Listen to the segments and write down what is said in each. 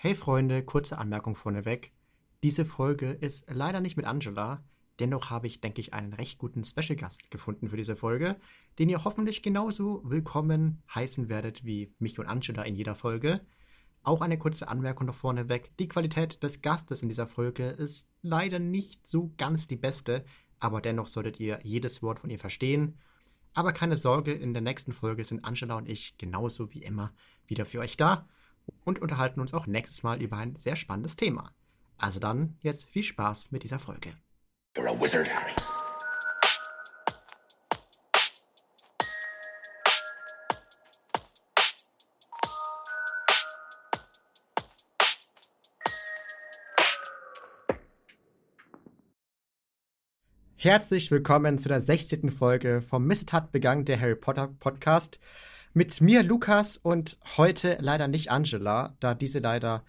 Hey Freunde, kurze Anmerkung vorneweg. Diese Folge ist leider nicht mit Angela, dennoch habe ich, denke ich, einen recht guten Special Gast gefunden für diese Folge, den ihr hoffentlich genauso willkommen heißen werdet wie mich und Angela in jeder Folge. Auch eine kurze Anmerkung noch vorneweg. Die Qualität des Gastes in dieser Folge ist leider nicht so ganz die beste, aber dennoch solltet ihr jedes Wort von ihr verstehen. Aber keine Sorge, in der nächsten Folge sind Angela und ich genauso wie immer wieder für euch da und unterhalten uns auch nächstes Mal über ein sehr spannendes Thema. Also dann jetzt viel Spaß mit dieser Folge. You're a wizard, Harry. Herzlich willkommen zu der 16. Folge vom Missetat begangen, der Harry Potter Podcast. Mit mir Lukas und heute leider nicht Angela, da diese leider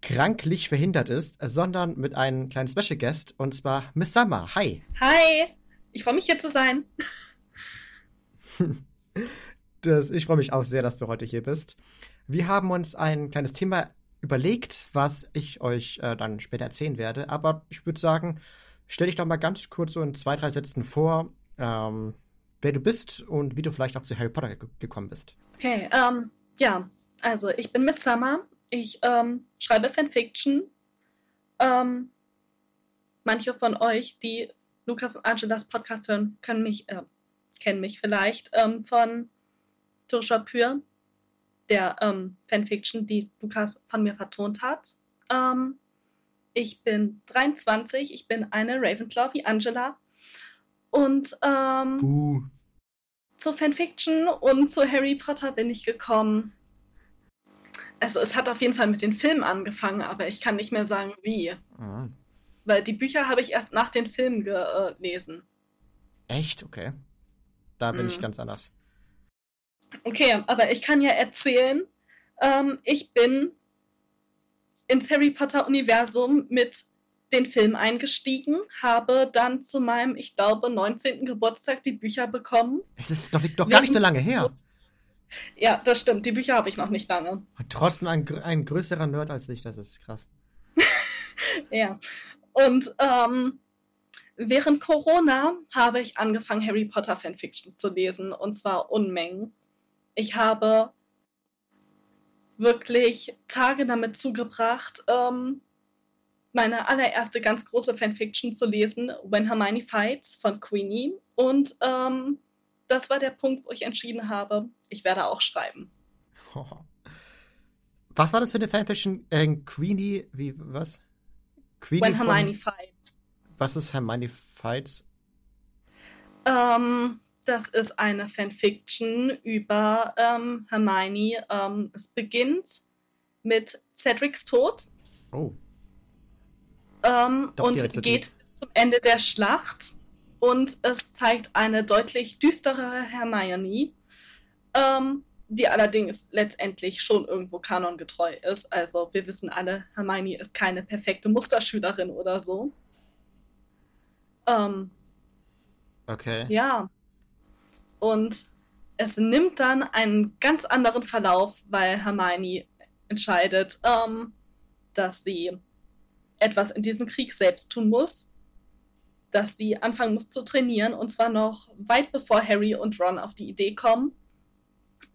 kranklich verhindert ist, sondern mit einem kleinen Special Guest und zwar Miss Summer. Hi. Hi. Ich freue mich hier zu sein. das, ich freue mich auch sehr, dass du heute hier bist. Wir haben uns ein kleines Thema überlegt, was ich euch äh, dann später erzählen werde. Aber ich würde sagen, stell dich doch mal ganz kurz so in zwei, drei Sätzen vor, ähm, wer du bist und wie du vielleicht auch zu Harry Potter gekommen bist. Okay, ähm, ja, also ich bin Miss Summer. Ich ähm, schreibe Fanfiction. Ähm, manche von euch, die Lukas und Angelas Podcast hören, können mich, äh, kennen mich vielleicht ähm, von Tursha Pür, der ähm, Fanfiction, die Lukas von mir vertont hat. Ähm, ich bin 23, ich bin eine Ravenclaw wie Angela. Und ähm, zur Fanfiction und zu Harry Potter bin ich gekommen. Also es hat auf jeden Fall mit den Filmen angefangen, aber ich kann nicht mehr sagen, wie. Mhm. Weil die Bücher habe ich erst nach den Filmen gelesen. Echt? Okay. Da bin mhm. ich ganz anders. Okay, aber ich kann ja erzählen, ähm, ich bin ins Harry Potter-Universum mit den Film eingestiegen, habe dann zu meinem, ich glaube, 19. Geburtstag die Bücher bekommen. Es ist doch, doch gar nicht so lange her. Ja, das stimmt. Die Bücher habe ich noch nicht lange. Und trotzdem ein, ein größerer Nerd als ich, das ist krass. ja. Und ähm, während Corona habe ich angefangen, Harry Potter Fanfictions zu lesen. Und zwar Unmengen. Ich habe wirklich Tage damit zugebracht, ähm, meine allererste ganz große Fanfiction zu lesen, When Hermione Fights von Queenie. Und ähm, das war der Punkt, wo ich entschieden habe, ich werde auch schreiben. Was war das für eine Fanfiction? Äh, Queenie, wie, was? Queenie When Hermione von... Fights. Was ist Hermione Fights? Ähm, das ist eine Fanfiction über ähm, Hermione. Ähm, es beginnt mit Cedrics Tod. Oh. Ähm, und geht bis zum Ende der Schlacht. Und es zeigt eine deutlich düsterere Hermione, ähm, die allerdings letztendlich schon irgendwo kanongetreu ist. Also wir wissen alle, Hermione ist keine perfekte Musterschülerin oder so. Ähm, okay. Ja. Und es nimmt dann einen ganz anderen Verlauf, weil Hermione entscheidet, ähm, dass sie etwas in diesem Krieg selbst tun muss, dass sie anfangen muss zu trainieren und zwar noch weit bevor Harry und Ron auf die Idee kommen.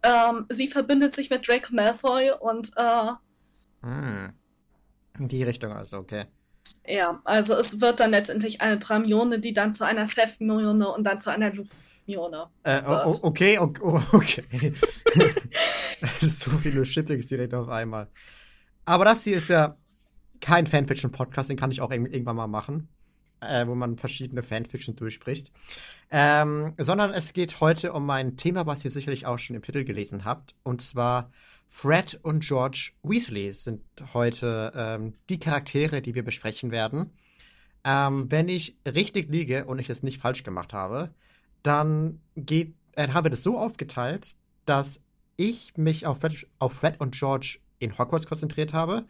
Ähm, sie verbindet sich mit Draco Malfoy und äh, hm. in die Richtung also, okay. Ja, also es wird dann letztendlich eine Dramione, die dann zu einer Seth-Mione und dann zu einer Lumione äh, oh, okay, okay, okay. so viele Shippings direkt auf einmal. Aber das hier ist ja kein Fanfiction-Podcast, den kann ich auch irgendwann mal machen, äh, wo man verschiedene Fanfiction durchspricht. Ähm, sondern es geht heute um ein Thema, was ihr sicherlich auch schon im Titel gelesen habt. Und zwar Fred und George Weasley sind heute ähm, die Charaktere, die wir besprechen werden. Ähm, wenn ich richtig liege und ich es nicht falsch gemacht habe, dann geht, äh, habe das so aufgeteilt, dass ich mich auf Fred, auf Fred und George in Hogwarts konzentriert habe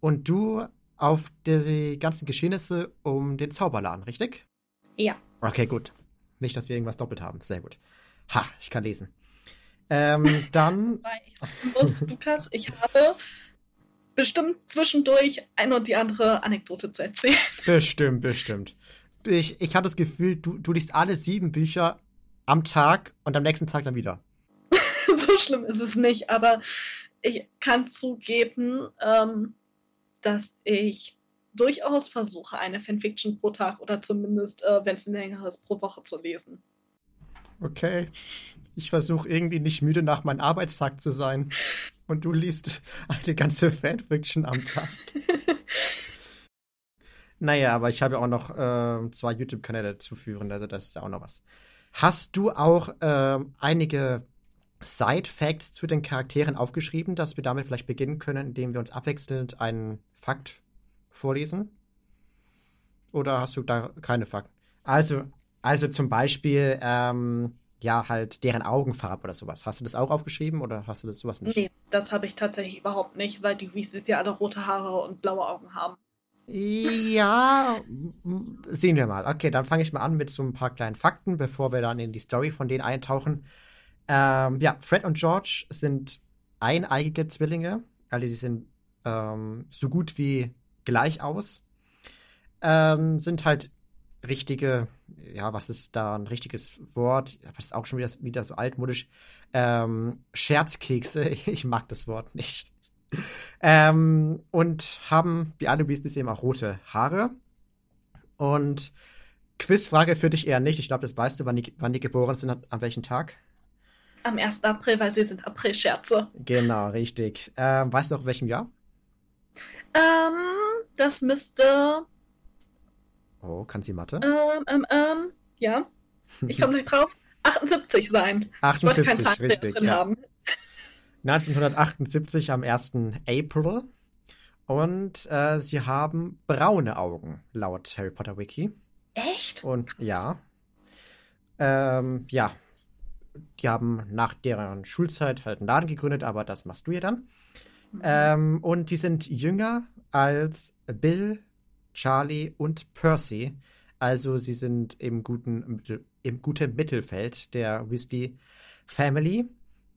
und du auf die ganzen Geschehnisse um den Zauberladen, richtig? Ja. Okay, gut. Nicht, dass wir irgendwas doppelt haben. Sehr gut. Ha, ich kann lesen. Ähm, dann. Ich sagen muss, Lukas, ich habe bestimmt zwischendurch eine und die andere Anekdote zu erzählen. Bestimmt, bestimmt. Ich, ich hatte das Gefühl, du, du liest alle sieben Bücher am Tag und am nächsten Tag dann wieder. so schlimm ist es nicht, aber ich kann zugeben, ähm, dass ich durchaus versuche, eine Fanfiction pro Tag oder zumindest, äh, wenn es länger ist, pro Woche zu lesen. Okay. Ich versuche irgendwie nicht müde nach meinem Arbeitstag zu sein. Und du liest eine ganze Fanfiction am Tag. naja, aber ich habe ja auch noch äh, zwei YouTube-Kanäle zu führen, also das ist ja auch noch was. Hast du auch äh, einige Side-Facts zu den Charakteren aufgeschrieben, dass wir damit vielleicht beginnen können, indem wir uns abwechselnd einen Fakt vorlesen? Oder hast du da keine Fakten? Also, also zum Beispiel, ähm, ja, halt deren Augenfarbe oder sowas. Hast du das auch aufgeschrieben oder hast du das sowas nicht? Nee, das habe ich tatsächlich überhaupt nicht, weil die Weasleys ja alle rote Haare und blaue Augen haben. Ja, sehen wir mal. Okay, dann fange ich mal an mit so ein paar kleinen Fakten, bevor wir dann in die Story von denen eintauchen. Ähm, ja, Fred und George sind eineigige Zwillinge. Also die sind ähm, so gut wie gleich aus. Ähm, sind halt richtige, ja, was ist da ein richtiges Wort? Das ist auch schon wieder, wieder so altmodisch. Ähm, Scherzkekse, ich mag das Wort nicht. ähm, und haben, wie alle Weasleys eben auch rote Haare. Und Quizfrage für dich eher nicht. Ich glaube, das weißt du, wann die, wann die geboren sind, an welchem Tag? Am 1. April, weil sie sind April-Scherze. Genau, richtig. Ähm, weißt du auch, in welchem Jahr? Ähm, das müsste. Oh, kann sie Mathe? Ähm, ähm, ähm, ja. Ich komme nicht drauf. 78 sein. 78, ich wollte kein richtig. drin ja. haben. 1978 am 1. April. Und äh, sie haben braune Augen, laut Harry Potter Wiki. Echt? Und ja. Ähm, ja. Die haben nach deren Schulzeit halt einen Laden gegründet, aber das machst du ja dann. Mhm. Ähm, und die sind jünger als Bill, Charlie und Percy. Also sie sind im guten, im guten Mittelfeld der Weasley Family.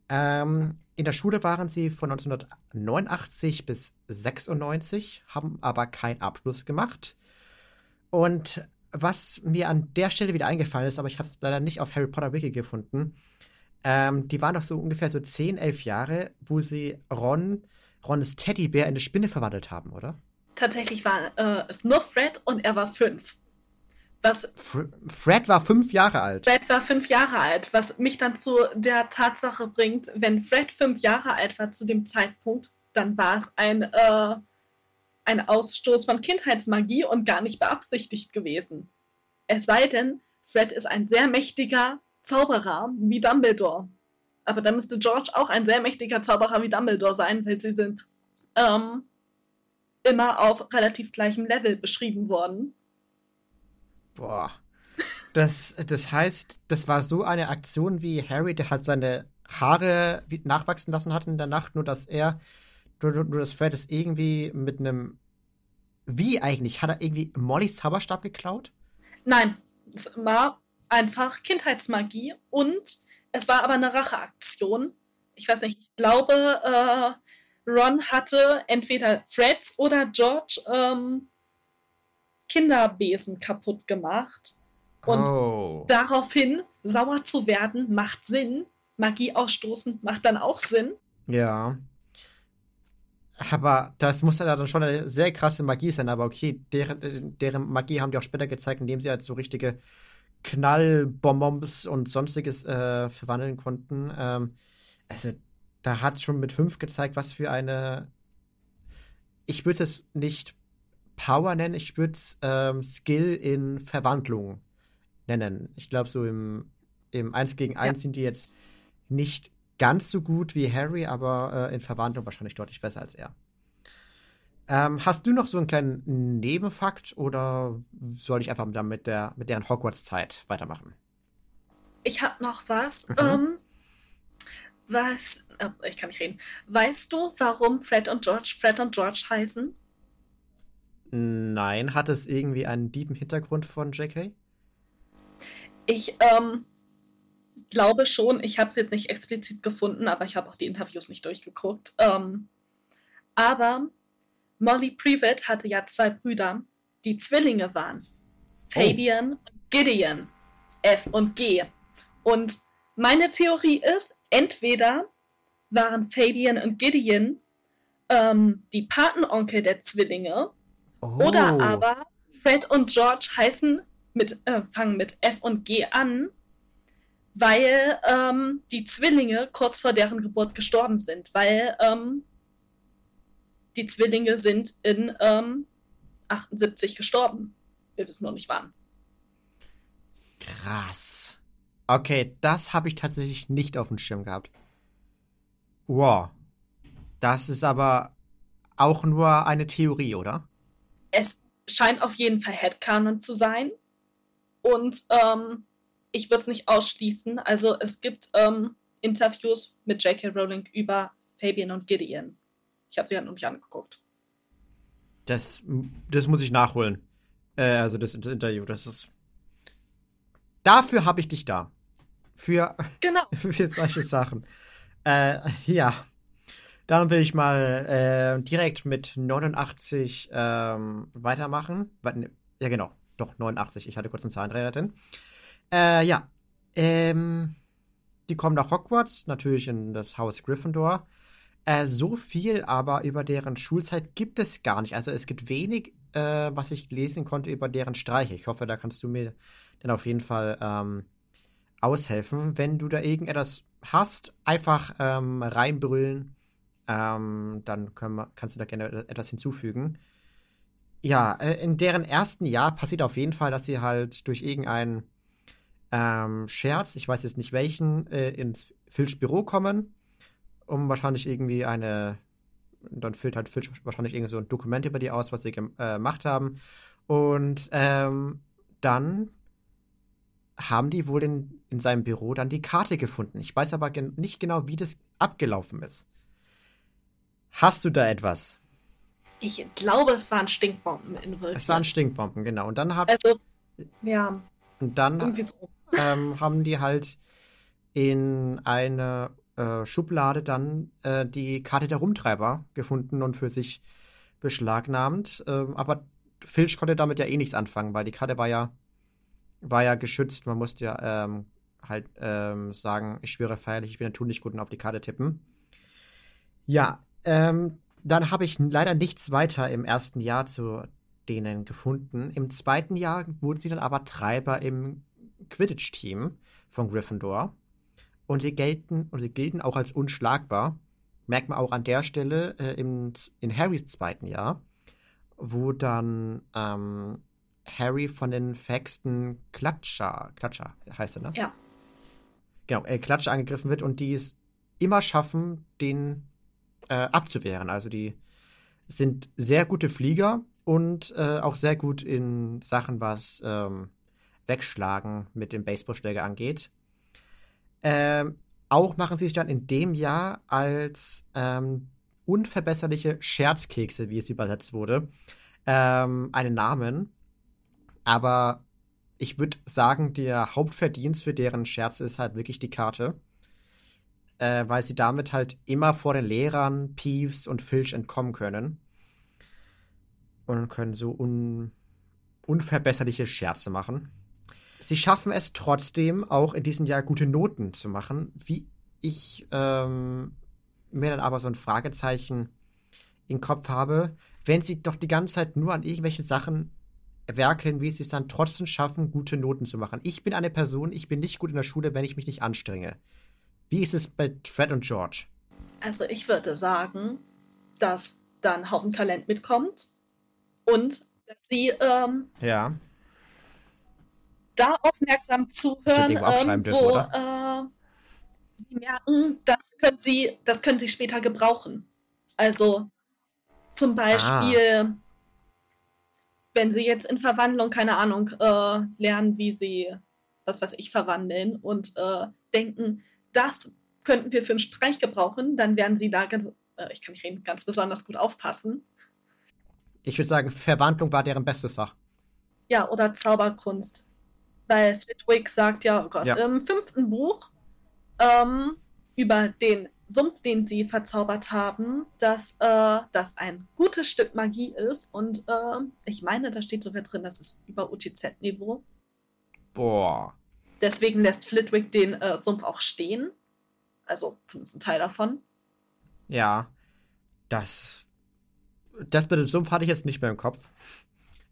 Ähm, in der Schule waren sie von 1989 bis 96, haben aber keinen Abschluss gemacht. Und was mir an der Stelle wieder eingefallen ist, aber ich habe es leider nicht auf Harry Potter Wiki gefunden, ähm, die waren doch so ungefähr so 10, 11 Jahre, wo sie Ron, Rons Teddybär in eine Spinne verwandelt haben, oder? Tatsächlich war äh, es nur Fred und er war fünf. Was Fr Fred war fünf Jahre alt. Fred war fünf Jahre alt, was mich dann zu der Tatsache bringt, wenn Fred fünf Jahre alt war zu dem Zeitpunkt, dann war es ein, äh, ein Ausstoß von Kindheitsmagie und gar nicht beabsichtigt gewesen. Es sei denn, Fred ist ein sehr mächtiger Zauberer wie Dumbledore. Aber dann müsste George auch ein sehr mächtiger Zauberer wie Dumbledore sein, weil sie sind ähm, immer auf relativ gleichem Level beschrieben worden. Boah. Das, das heißt, das war so eine Aktion wie Harry, der halt seine Haare nachwachsen lassen hat in der Nacht, nur dass er, nur, nur dass Fred es irgendwie mit einem. Wie eigentlich? Hat er irgendwie Mollys Zauberstab geklaut? Nein, es war einfach Kindheitsmagie und es war aber eine Racheaktion. Ich weiß nicht, ich glaube, äh, Ron hatte entweder Fred oder George ähm, Kinderbesen kaputt gemacht. Und oh. daraufhin sauer zu werden, macht Sinn. Magie ausstoßen macht dann auch Sinn. Ja. Aber das muss ja dann schon eine sehr krasse Magie sein. Aber okay, deren, deren Magie haben die auch später gezeigt, indem sie halt so richtige Knallbonbons und sonstiges äh, verwandeln konnten. Ähm, also, da hat schon mit fünf gezeigt, was für eine. Ich würde es nicht Power nennen, ich würde es ähm, Skill in Verwandlung nennen. Ich glaube, so im, im 1 gegen 1 ja. sind die jetzt nicht ganz so gut wie Harry, aber äh, in Verwandlung wahrscheinlich deutlich besser als er. Ähm, hast du noch so einen kleinen Nebenfakt oder soll ich einfach dann mit, der, mit deren Hogwarts-Zeit weitermachen? Ich habe noch was. Mhm. Ähm, was. Oh, ich kann nicht reden. Weißt du, warum Fred und George Fred und George heißen? Nein, hat es irgendwie einen tiefen Hintergrund von JK? Ich ähm, glaube schon, ich habe es jetzt nicht explizit gefunden, aber ich habe auch die Interviews nicht durchgeguckt. Ähm, aber Molly Previtt hatte ja zwei Brüder, die Zwillinge waren. Fabian und Gideon. F und G. Und meine Theorie ist, entweder waren Fabian und Gideon ähm, die Patenonkel der Zwillinge Oh. oder aber Fred und George heißen mit, äh, fangen mit F und G an, weil ähm, die Zwillinge kurz vor deren Geburt gestorben sind, weil ähm, die Zwillinge sind in ähm, 78 gestorben. Wir wissen noch nicht wann. Krass. Okay, das habe ich tatsächlich nicht auf dem Schirm gehabt. Wow. Das ist aber auch nur eine Theorie, oder? Es scheint auf jeden Fall Headcanon zu sein. Und ähm, ich würde es nicht ausschließen. Also es gibt ähm, Interviews mit J.K. Rowling über Fabian und Gideon. Ich habe sie halt noch nicht angeguckt. Das, das muss ich nachholen. Äh, also das, das Interview, das ist. Dafür habe ich dich da. Für, Genau. für solche Sachen. Äh, ja. Dann will ich mal äh, direkt mit 89 ähm, weitermachen. Ne, Ja, genau. Doch, 89. Ich hatte kurz einen Zahlendreher drin. Äh, ja. Ähm, die kommen nach Hogwarts, natürlich in das Haus Gryffindor. Äh, so viel aber über deren Schulzeit gibt es gar nicht. Also es gibt wenig, äh, was ich lesen konnte über deren Streiche. Ich hoffe, da kannst du mir dann auf jeden Fall ähm, aushelfen. Wenn du da irgendetwas hast, einfach ähm, reinbrüllen. Ähm, dann wir, kannst du da gerne etwas hinzufügen. Ja, äh, in deren ersten Jahr passiert auf jeden Fall, dass sie halt durch irgendeinen ähm, Scherz, ich weiß jetzt nicht welchen, äh, ins Filch Büro kommen, um wahrscheinlich irgendwie eine, dann füllt halt Filch wahrscheinlich irgendwie so ein Dokument über die aus, was sie äh, gemacht haben. Und ähm, dann haben die wohl in, in seinem Büro dann die Karte gefunden. Ich weiß aber gen nicht genau, wie das abgelaufen ist. Hast du da etwas? Ich glaube, es waren Stinkbomben in Wirklichkeit. Es waren Stinkbomben, genau. Und dann, hat, Also, ja, und dann irgendwie so. Ähm, haben die halt in eine äh, Schublade dann äh, die Karte der Rumtreiber gefunden und für sich beschlagnahmt. Ähm, aber Filch konnte damit ja eh nichts anfangen, weil die Karte war ja, war ja geschützt. Man musste ja ähm, halt ähm, sagen, ich schwöre feierlich, ich bin der Tunlichgut und auf die Karte tippen. Ja, ähm, dann habe ich leider nichts weiter im ersten Jahr zu denen gefunden. Im zweiten Jahr wurden sie dann aber Treiber im Quidditch-Team von Gryffindor. Und sie gelten und sie gelten auch als unschlagbar. Merkt man auch an der Stelle äh, im, in Harrys zweiten Jahr, wo dann ähm, Harry von den Faxten Klatscher, Klatscher heißt er, ne? Ja. Genau, äh, Klatscher angegriffen wird und die es immer schaffen, den äh, abzuwehren. Also die sind sehr gute Flieger und äh, auch sehr gut in Sachen, was ähm, Wegschlagen mit dem Baseballschläger angeht. Ähm, auch machen sie sich dann in dem Jahr als ähm, unverbesserliche Scherzkekse, wie es übersetzt wurde, ähm, einen Namen. Aber ich würde sagen, der Hauptverdienst für deren Scherze ist halt wirklich die Karte. Äh, weil sie damit halt immer vor den Lehrern, Peeves und Filch entkommen können. Und können so un unverbesserliche Scherze machen. Sie schaffen es trotzdem auch in diesem Jahr gute Noten zu machen, wie ich ähm, mir dann aber so ein Fragezeichen im Kopf habe, wenn sie doch die ganze Zeit nur an irgendwelchen Sachen werkeln, wie sie es dann trotzdem schaffen, gute Noten zu machen. Ich bin eine Person, ich bin nicht gut in der Schule, wenn ich mich nicht anstrenge. Wie ist es bei Fred und George? Also ich würde sagen, dass da ein Haufen Talent mitkommt und dass sie ähm, Ja. Da aufmerksam zuhören, ähm, wo äh, sie merken, das können sie, das können sie später gebrauchen. Also zum Beispiel, wenn sie jetzt in Verwandlung, keine Ahnung, äh, lernen, wie sie, was weiß ich, verwandeln und äh, denken, das könnten wir für einen Streich gebrauchen, dann werden sie da ganz, äh, ich kann nicht reden, ganz besonders gut aufpassen. Ich würde sagen, Verwandlung war deren bestes Fach. Ja, oder Zauberkunst. Weil Flitwick sagt ja, oh Gott, Ja. im fünften Buch ähm, über den Sumpf, den sie verzaubert haben, dass äh, das ein gutes Stück Magie ist. Und äh, ich meine, da steht sogar drin, das ist über UTZ-Niveau. Boah. Deswegen lässt Flitwick den äh, Sumpf auch stehen. Also zumindest ein Teil davon. Ja, das. Das mit dem Sumpf hatte ich jetzt nicht mehr im Kopf.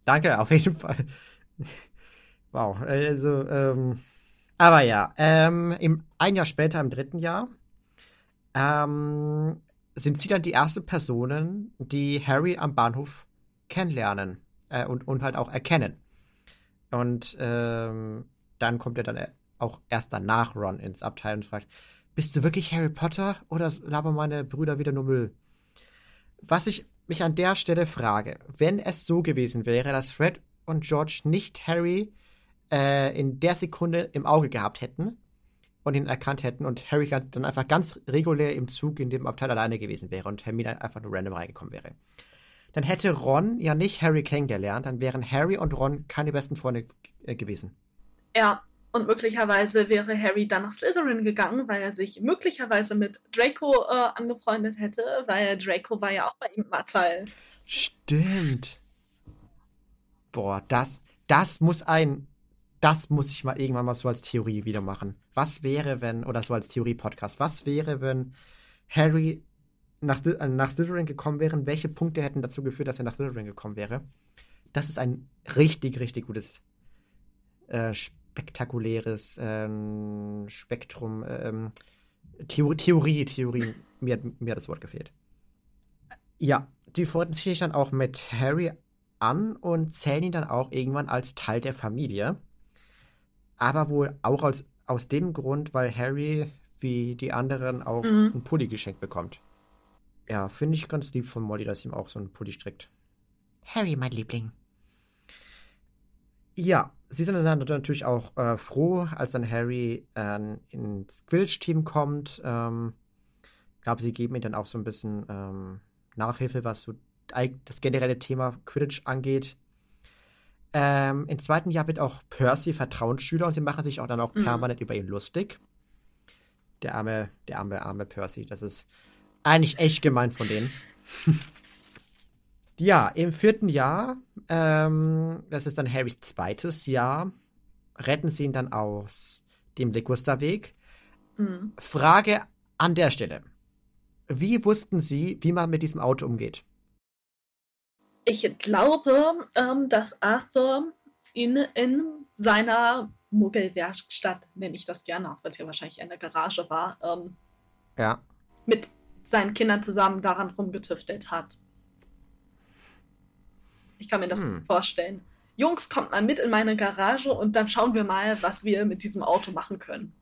Danke, auf jeden Fall. Wow, also, ähm. Aber ja, ähm, im, ein Jahr später, im dritten Jahr, ähm, sind sie dann die ersten Personen, die Harry am Bahnhof kennenlernen äh, und, und halt auch erkennen. Und ähm, dann kommt er dann auch erst danach Ron ins Abteil und fragt, bist du wirklich Harry Potter oder labern meine Brüder wieder nur Müll? Was ich mich an der Stelle frage, wenn es so gewesen wäre, dass Fred und George nicht Harry äh, in der Sekunde im Auge gehabt hätten und ihn erkannt hätten und Harry dann einfach ganz regulär im Zug in dem Abteil alleine gewesen wäre und Hermine einfach nur random reingekommen wäre. Dann hätte Ron ja nicht Harry kennengelernt, dann wären Harry und Ron keine besten Freunde äh, gewesen. Ja, und möglicherweise wäre Harry dann nach Slytherin gegangen, weil er sich möglicherweise mit Draco äh, angefreundet hätte, weil Draco war ja auch bei ihm im Abteil. Stimmt. Boah, das, das muss ein das muss ich mal irgendwann mal so als Theorie wieder machen. Was wäre, wenn, oder so als Theorie-Podcast, was wäre, wenn Harry nach, äh, nach Slytherin gekommen wäre? Welche Punkte hätten dazu geführt, dass er nach Slytherin gekommen wäre? Das ist ein richtig, richtig gutes, äh, spektakuläres ähm, Spektrum. Ähm, Theorie, Theorie, Theorie. Mir, mir hat das Wort gefehlt. Ja, die freuten sich dann auch mit Harry an und zählen ihn dann auch irgendwann als Teil der Familie aber wohl auch aus, aus dem Grund, weil Harry wie die anderen auch mhm. einen Pulli geschenkt bekommt. Ja, finde ich ganz lieb von Molly, dass ihm auch so einen Pulli strickt. Harry, mein Liebling. Ja, sie sind dann natürlich auch äh, froh, als dann Harry äh, ins Quidditch-Team kommt. Ähm, ich glaube, sie geben ihm dann auch so ein bisschen ähm, Nachhilfe, was so das generelle Thema Quidditch angeht. Ähm, Im zweiten Jahr wird auch Percy Vertrauensschüler und sie machen sich auch dann auch mhm. permanent über ihn lustig. Der arme, der arme, arme Percy. Das ist eigentlich echt gemein von denen. ja, im vierten Jahr, ähm, das ist dann Harrys zweites Jahr, retten sie ihn dann aus dem Ligusterweg. Mhm. Frage an der Stelle. Wie wussten Sie, wie man mit diesem Auto umgeht? Ich glaube, ähm, dass Arthur ihn in seiner Muggelwerkstatt, nenne ich das gerne, wenn es ja wahrscheinlich in der Garage war, ähm, ja. mit seinen Kindern zusammen daran rumgetüftelt hat. Ich kann mir das hm. vorstellen. Jungs, kommt mal mit in meine Garage und dann schauen wir mal, was wir mit diesem Auto machen können.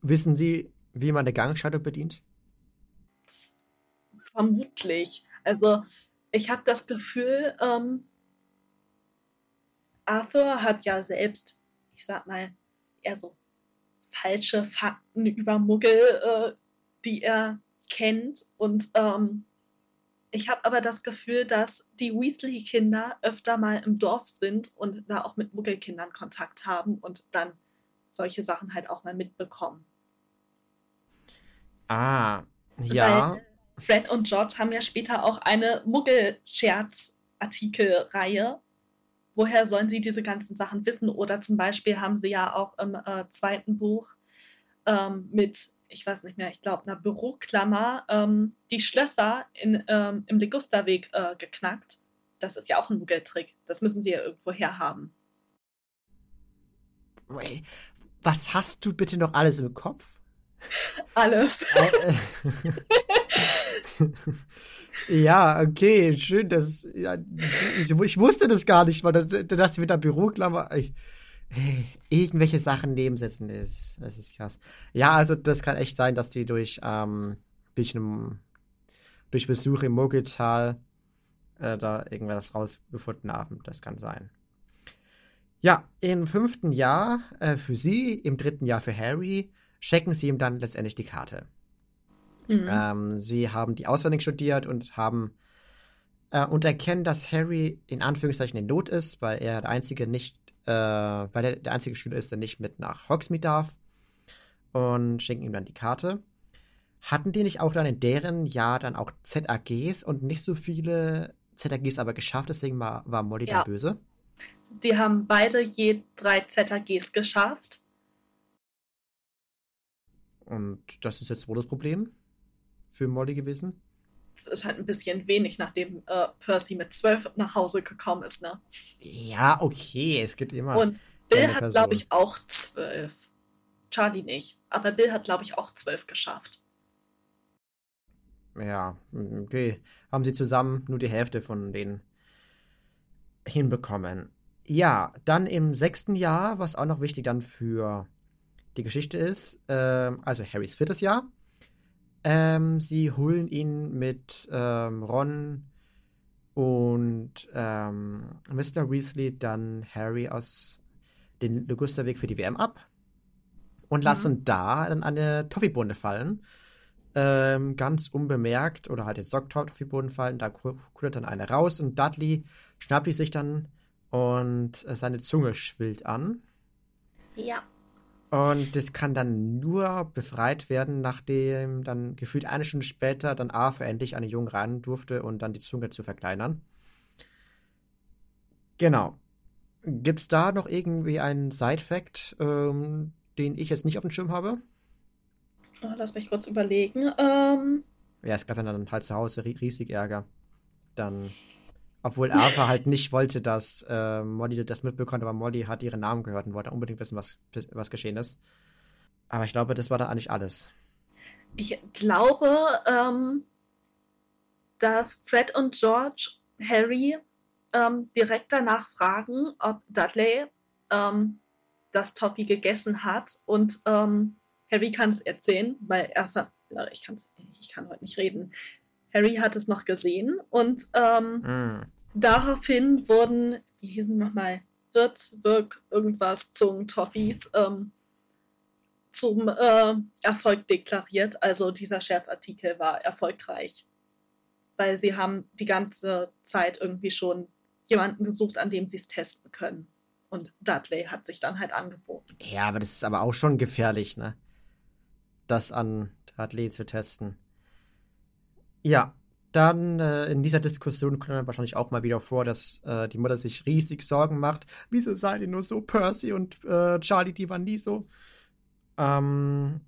Wissen Sie, wie man eine Gangschaltung bedient? Vermutlich. Also ich habe das Gefühl, ähm, Arthur hat ja selbst, ich sag mal, eher so falsche Fakten über Muggel, äh, die er kennt. Und ähm, ich habe aber das Gefühl, dass die Weasley-Kinder öfter mal im Dorf sind und da auch mit Muggelkindern Kontakt haben und dann solche Sachen halt auch mal mitbekommen. Ah, ja. Weil, Fred und George haben ja später auch eine Muggel-Scherz-Artikelreihe. Woher sollen sie diese ganzen Sachen wissen? Oder zum Beispiel haben sie ja auch im äh, zweiten Buch ähm, mit, ich weiß nicht mehr, ich glaube, einer Büroklammer ähm, die Schlösser in, ähm, im Ligusterweg äh, geknackt. Das ist ja auch ein Muggeltrick. Das müssen sie ja irgendwo herhaben. Was hast du bitte noch alles im Kopf? Alles. Äh, ja, okay, schön, dass ja, ich, ich, wusste das gar nicht, weil das mit der Büroklammer ich, irgendwelche Sachen nebensetzen ist, das ist krass. Ja, also das kann echt sein, dass die durch ähm, durch, einem, durch Besuch im Mogeltal äh, da irgendwas rausgefunden haben. Das kann sein. Ja, im fünften Jahr äh, für sie, im dritten Jahr für Harry, checken sie ihm dann letztendlich die Karte. Mhm. Ähm, sie haben die auswendig studiert und haben äh, und erkennen, dass Harry in Anführungszeichen in Not ist, weil er der einzige nicht, äh, weil er der einzige Schüler ist, der nicht mit nach Hogsmeade darf. und schenken ihm dann die Karte. Hatten die nicht auch dann in deren Jahr dann auch ZAGs und nicht so viele ZAGs aber geschafft, deswegen war, war Molly Ja. dann böse? Die haben beide je drei ZAGs geschafft. Und das ist jetzt wohl das Problem für Molly gewesen? Das ist halt ein bisschen wenig, nachdem äh, Percy mit zwölf nach Hause gekommen ist, ne? Ja, okay, es gibt immer. Und Bill hat, glaube ich, auch zwölf. Charlie nicht. Aber Bill hat, glaube ich, auch zwölf geschafft. Ja, okay. Haben sie zusammen nur die Hälfte von denen hinbekommen. Ja, dann im sechsten Jahr, was auch noch wichtig dann für die Geschichte ist, ähm, also Harrys viertes Jahr. Ähm, sie holen ihn mit ähm, Ron und ähm, Mr. Weasley dann Harry aus den Ligusterweg für die WM ab und Mhm. lassen da dann eine Toffeebohne fallen ähm, ganz unbemerkt oder halt die Boden fallen. Da ku- kullert dann eine raus und Dudley schnappt die sich dann und äh, seine Zunge schwillt an. Ja. Und das kann dann nur befreit werden, nachdem dann gefühlt eine Stunde später dann Arthur endlich an den Jungen ran durfte und dann die Zunge zu verkleinern. Genau. Gibt's da noch irgendwie einen Side-Fact, ähm, den ich jetzt nicht auf dem Schirm habe? Oh, lass mich kurz überlegen. Ähm, Ja, es gab dann halt zu Hause ri- riesig Ärger. Dann, obwohl Arthur halt nicht wollte, dass äh, Molly das mitbekommt, aber Molly hat ihren Namen gehört und wollte unbedingt wissen, was, was geschehen ist. Aber ich glaube, das war dann eigentlich alles. ich glaube, ähm, dass Fred und George Harry ähm, direkt danach fragen, ob Dudley ähm, das Toffee gegessen hat. Und ähm, Harry kann es erzählen, weil er ich, kann's, ich kann heute nicht reden. Harry hat es noch gesehen und ähm, Mm. Daraufhin wurden, wie hießen nochmal, Wirt, Wirk, irgendwas, Zungen, Toffees ähm, zum äh, Erfolg deklariert. Also dieser Scherzartikel war erfolgreich, weil sie haben die ganze Zeit irgendwie schon jemanden gesucht, an dem sie es testen können. Und Dudley hat sich dann halt angeboten. Ja, aber das ist aber auch schon gefährlich, ne? Das an Dudley zu testen. Ja, dann äh, in dieser Diskussion kommt dann wahrscheinlich auch mal wieder vor, dass äh, die Mutter sich riesig Sorgen macht. Wieso seid ihr nur so? Percy und äh, Charlie, die waren nie so. Ähm,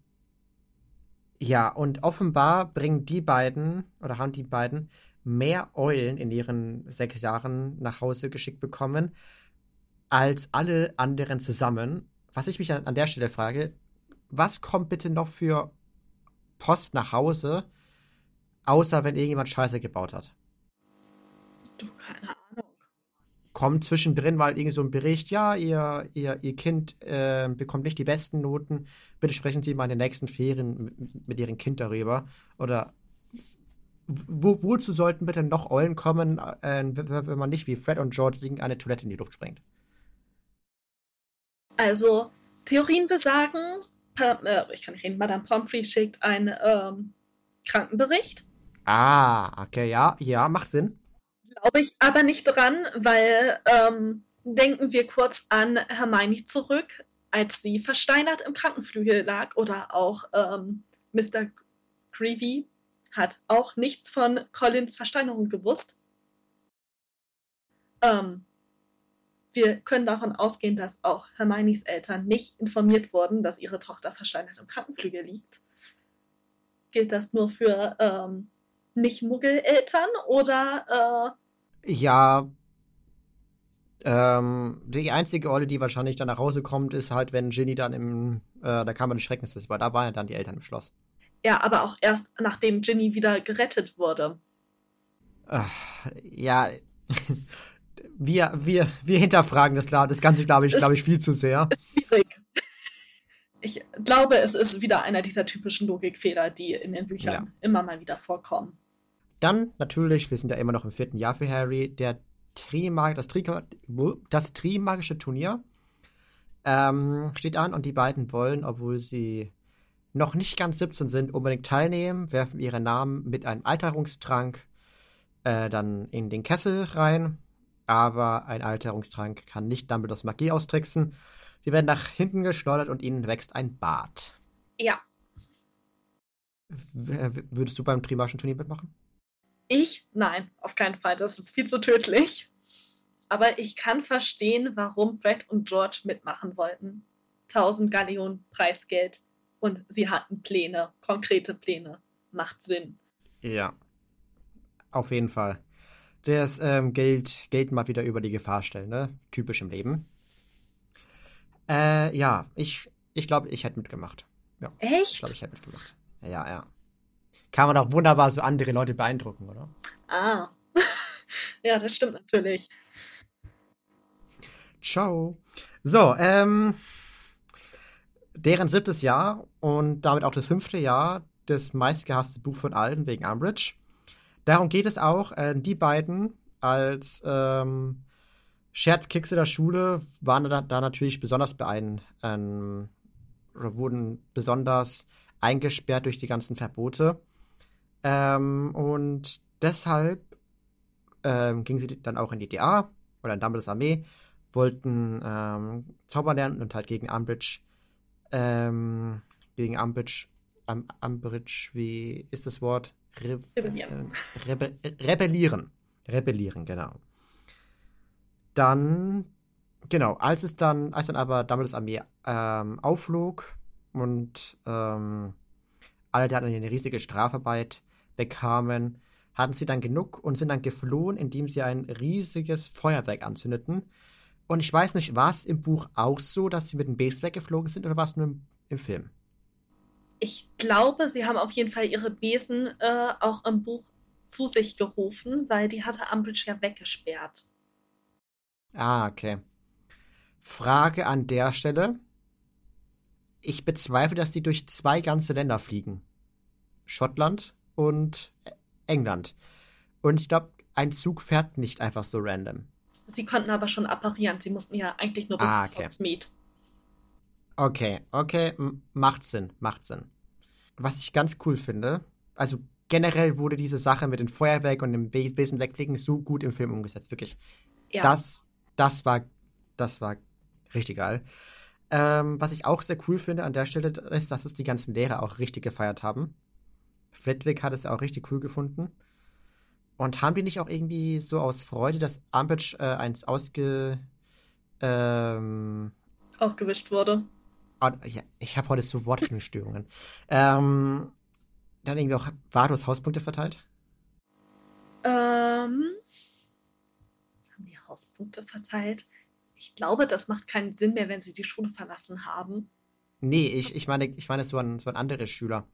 ja, und offenbar bringen die beiden oder haben die beiden mehr Eulen in ihren sechs Jahren nach Hause geschickt bekommen als alle anderen zusammen. Was ich mich an, an der Stelle frage, was kommt bitte noch für Post nach Hause, außer wenn irgendjemand Scheiße gebaut hat? Du, keine Ahnung. Kommt zwischendrin mal irgend so ein Bericht, ja, ihr, ihr, ihr Kind äh, bekommt nicht die besten Noten, bitte sprechen Sie mal in den nächsten Ferien mit, mit Ihrem Kind darüber. Oder wo, wozu sollten bitte noch Eulen kommen, äh, wenn man nicht wie Fred und George irgendeine Toilette in die Luft sprengt? Also, Theorien besagen, äh, ich kann nicht reden, Madame Pomfrey schickt einen ähm, Krankenbericht. Ah, okay, ja, ja, macht Sinn. Glaube ich aber nicht dran, weil ähm, denken wir kurz an Hermione zurück, als sie versteinert im Krankenflügel lag oder auch ähm, Mr. Creevy hat auch nichts von Collins Versteinerung gewusst. Ähm, wir können davon ausgehen, dass auch Hermiones Eltern nicht informiert wurden, dass ihre Tochter versteinert im Krankenflügel liegt. Gilt das nur für ähm, Nicht-Muggel-Eltern oder Ja, ähm, die einzige Eule, die wahrscheinlich dann nach Hause kommt, ist halt, wenn Ginny dann im, äh, der Kammer des Schreckens ist, weil da waren ja dann die Eltern im Schloss. äh, ja, aber auch erst nachdem Ginny wieder gerettet wurde? Ach, ja, wir, wir, wir hinterfragen das, klar, das Ganze, glaube ich, glaube ich, viel zu sehr. Schwierig. Ich glaube, es ist wieder einer dieser typischen Logikfehler, die in den Büchern Ja. immer mal wieder vorkommen. Dann natürlich, wir sind ja immer noch im vierten Jahr für Harry, der Trimag, das, Tri das Trimagische Turnier ähm, steht an und die beiden wollen, obwohl sie noch nicht ganz 17 sind, unbedingt teilnehmen, werfen ihre Namen mit einem Alterungstrank äh, dann in den Kessel rein. Aber ein Alterungstrank kann nicht Dumbledores Magie austricksen. Sie werden nach hinten geschleudert und ihnen wächst ein Bart. Ja. Würdest du beim Trimarschen Turnier mitmachen? Ich? Nein, auf keinen Fall. Das ist viel zu tödlich. Aber ich kann verstehen, warum Fred und George mitmachen wollten. 1000 Gallionen Preisgeld und sie hatten Pläne, konkrete Pläne. Macht Sinn. Ja, auf jeden Fall. Das ähm, Geld, Geld mal wieder über die Gefahr stellen, ne? Typisch im Leben. Äh, ja, ich, ich glaube, ich hätte mitgemacht. Ja, Echt? Ich glaube, ich hätte mitgemacht. Ja, ja. Kann man auch wunderbar so andere Leute beeindrucken, oder? Ah. ja, das stimmt natürlich. Ciao. So, ähm, deren siebtes Jahr und damit auch das fünfte Jahr das meistgehasste Buch von allen wegen Umbridge. Darum geht es auch. Äh, die beiden als ähm, Scherzkekse der Schule waren da, da natürlich besonders beein, ähm, wurden besonders eingesperrt durch die ganzen Verbote. Ähm, und deshalb ähm, gingen sie dann auch in die DA oder in Dumbledores Armee, wollten ähm, zaubern lernen und halt gegen Umbridge, ähm, gegen Umbridge, um, Umbridge, wie ist das Wort? Re Rebellieren. Äh, rebe rebellieren. Rebellieren, genau. Dann, genau, als es dann, als dann aber Dumbledores Armee ähm, aufflog und ähm, alle dann eine riesige Strafarbeit bekamen, hatten sie dann genug und sind dann geflohen, indem sie ein riesiges Feuerwerk anzündeten. Und ich weiß nicht, war es im Buch auch so, dass sie mit dem Base weggeflogen sind oder war es nur im, im, Film? Ich glaube, sie haben auf jeden Fall ihre Besen äh, auch im Buch zu sich gerufen, weil die hatte Umbridge ja weggesperrt. Ah, okay. Frage an der Stelle. Ich bezweifle, dass die durch zwei ganze Länder fliegen. Schottland und England. Und ich glaube, ein Zug fährt nicht einfach so random. Sie konnten aber schon apparieren. Sie mussten ja eigentlich nur bis ah, okay. Hogsmeade. Okay, okay, macht Sinn, macht Sinn. Was ich ganz cool finde, also generell wurde diese Sache mit dem Feuerwerk und dem Besen wegfliegen so gut im Film umgesetzt, wirklich. Ja. Das, das war, das war richtig geil. Ähm, was ich auch sehr cool finde an der Stelle ist, dass es die ganzen Lehrer auch richtig gefeiert haben. Flitwick hat es auch richtig cool gefunden. Und haben die nicht auch irgendwie so aus Freude, dass Umbridge äh, eins ausge. Ähm, Ausgewischt wurde. Oh, ja, ich habe heute so Wortfindungsstörungen. ähm, dann irgendwie auch Vados Hauspunkte verteilt? Ähm. Haben die Hauspunkte verteilt? Ich glaube, das macht keinen Sinn mehr, wenn sie die Schule verlassen haben. Nee, ich, ich meine, ich meine so ein, so ein anderer Schüler.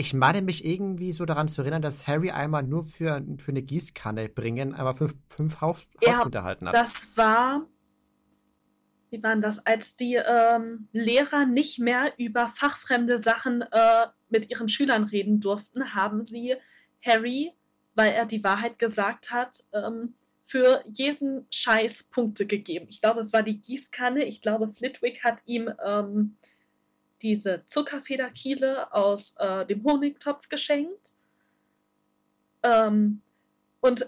Ich meine mich irgendwie so daran zu erinnern, dass Harry einmal nur für, für eine Gießkanne bringen, einmal fünf, fünf Haus, Ja, erhalten hat. Das war. Wie war denn das? Als die ähm, Lehrer nicht mehr über fachfremde Sachen äh, mit ihren Schülern reden durften, haben sie Harry, weil er die Wahrheit gesagt hat, ähm, für jeden Scheiß Punkte gegeben. Ich glaube, es war die Gießkanne. Ich glaube, Flitwick hat ihm ähm, diese Zuckerfederkiele aus äh, dem Honigtopf geschenkt. Ähm, und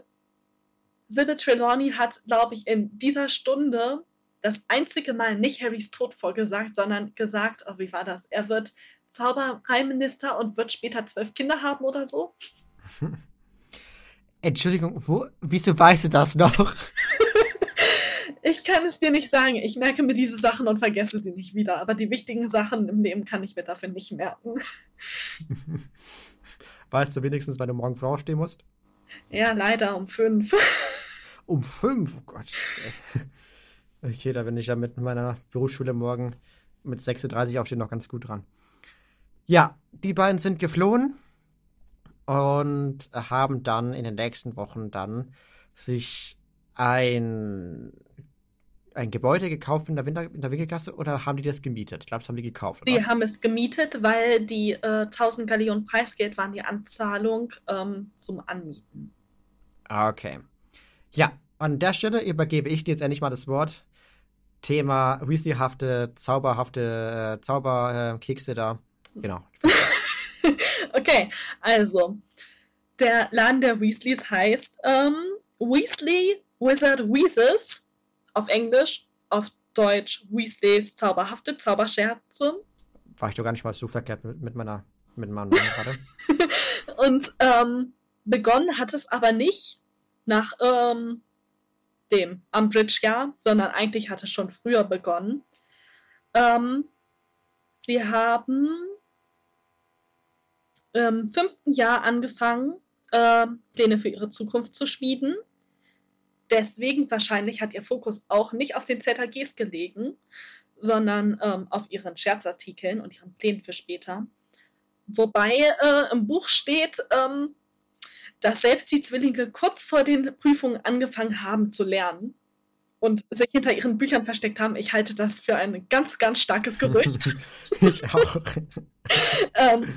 Sybil Trelawney hat, glaube ich, in dieser Stunde das einzige Mal nicht Harrys Tod vorgesagt, sondern gesagt, oh, wie war das? Er wird Zaubereiminister und wird später zwölf Kinder haben oder so. Entschuldigung, wo, wieso weißt du das noch? ich kann es dir nicht sagen. Ich merke mir diese Sachen und vergesse sie nicht wieder. Aber die wichtigen Sachen im Leben kann ich mir dafür nicht merken. weißt du wenigstens, wann du morgen früh aufstehen musst? Ja, leider um fünf. um fünf? Oh Gott. Okay, da bin ich ja mit meiner Berufsschule morgen mit 6.30 Uhr aufstehen noch ganz gut dran. Ja, die beiden sind geflohen und haben dann in den nächsten Wochen dann sich ein, ein Gebäude gekauft in der, Winter, in der Winkelgasse oder haben die das gemietet? Ich glaube, das haben die gekauft. Sie haben es gemietet, weil die äh, 1000 Gallionen Preisgeld waren die Anzahlung ähm, zum Anmieten. Ah, Okay. Ja, an der Stelle übergebe ich dir jetzt endlich mal das Wort. Thema Weasley-hafte, zauberhafte äh, Zauberkekse da. Genau. okay, also der Laden der Weasleys heißt ähm, Weasley Wizard Weezes auf Englisch, auf Deutsch Weasleys zauberhafte Zauberscherze. war ich doch gar nicht mal so verkehrt mit, mit meiner mit meinem Mann gerade. und ähm, begonnen hat es aber nicht nach ähm, dem Umbridge-Jahr, sondern eigentlich hat es schon früher begonnen. Ähm, sie haben im fünften Jahr angefangen, äh, Pläne für ihre Zukunft zu schmieden. Deswegen wahrscheinlich hat ihr Fokus auch nicht auf den ZAGs gelegen, sondern ähm, auf ihren Scherzartikeln und ihren Plänen für später. Wobei äh, im Buch steht, ähm, dass selbst die Zwillinge kurz vor den Prüfungen angefangen haben zu lernen und sich hinter ihren Büchern versteckt haben. Ich halte das für ein ganz, ganz starkes Gerücht. ich auch. ähm,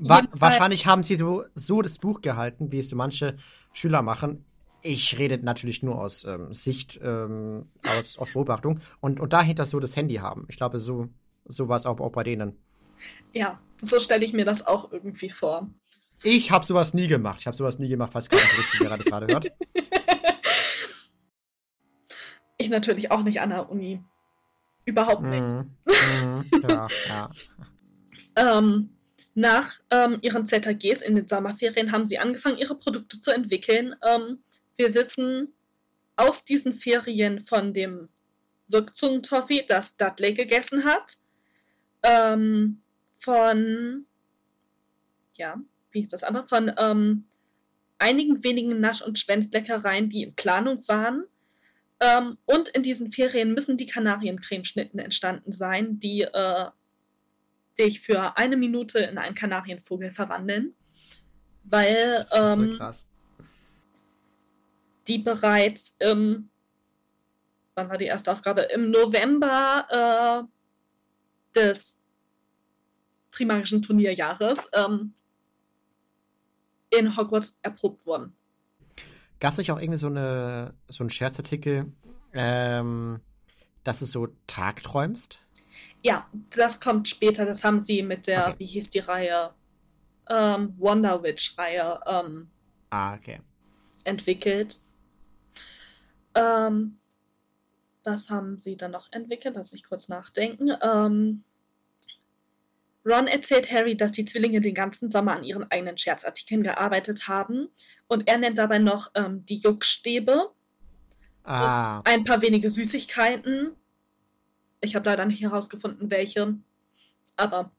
Wa wahrscheinlich haben sie so, so das Buch gehalten, wie es so manche Schüler machen. Ich rede natürlich nur aus ähm, Sicht, ähm, aus, aus Beobachtung. Und, und dahinter so das Handy haben. Ich glaube, so, so war es auch, auch bei denen. Ja, so stelle ich mir das auch irgendwie vor. Ich habe sowas nie gemacht. Ich habe sowas nie gemacht, falls kein Lehrer das gerade hört. Ich natürlich auch nicht an der Uni. Überhaupt nicht. Mm, mm, ja, ja. ähm, nach ähm, ihren ZAGs in den Sommerferien haben sie angefangen, ihre Produkte zu entwickeln. Ähm, wir wissen aus diesen Ferien von dem Wirkzungentoffee, das Dudley gegessen hat, ähm, von, ja, wie ist das andere, von ähm, einigen wenigen Nasch- und Schwänzleckereien, die in Planung waren. Ähm, und in diesen Ferien müssen die Kanariencremeschnitten entstanden sein, die äh, dich für eine Minute in einen Kanarienvogel verwandeln. Weil ähm, so die bereits im, wann war die erste Aufgabe? Im November äh, des Trimagischen Turnierjahres ähm, in Hogwarts erprobt wurden. Gab es nicht auch irgendwie so, eine, so einen Scherzartikel, ähm, dass du so tagträumst? Ja, das kommt später. Das haben sie mit der, okay. wie hieß die Reihe? Ähm, Wonder Witch-Reihe ähm, ah, okay. entwickelt. Ähm, was haben sie dann noch entwickelt? Lass mich kurz nachdenken. Ähm, Ron erzählt Harry, dass die Zwillinge den ganzen Sommer an ihren eigenen Scherzartikeln gearbeitet haben. Und er nennt dabei noch ähm, die Juckstäbe. Ah. ein paar wenige Süßigkeiten. Ich habe leider nicht herausgefunden, welche. Aber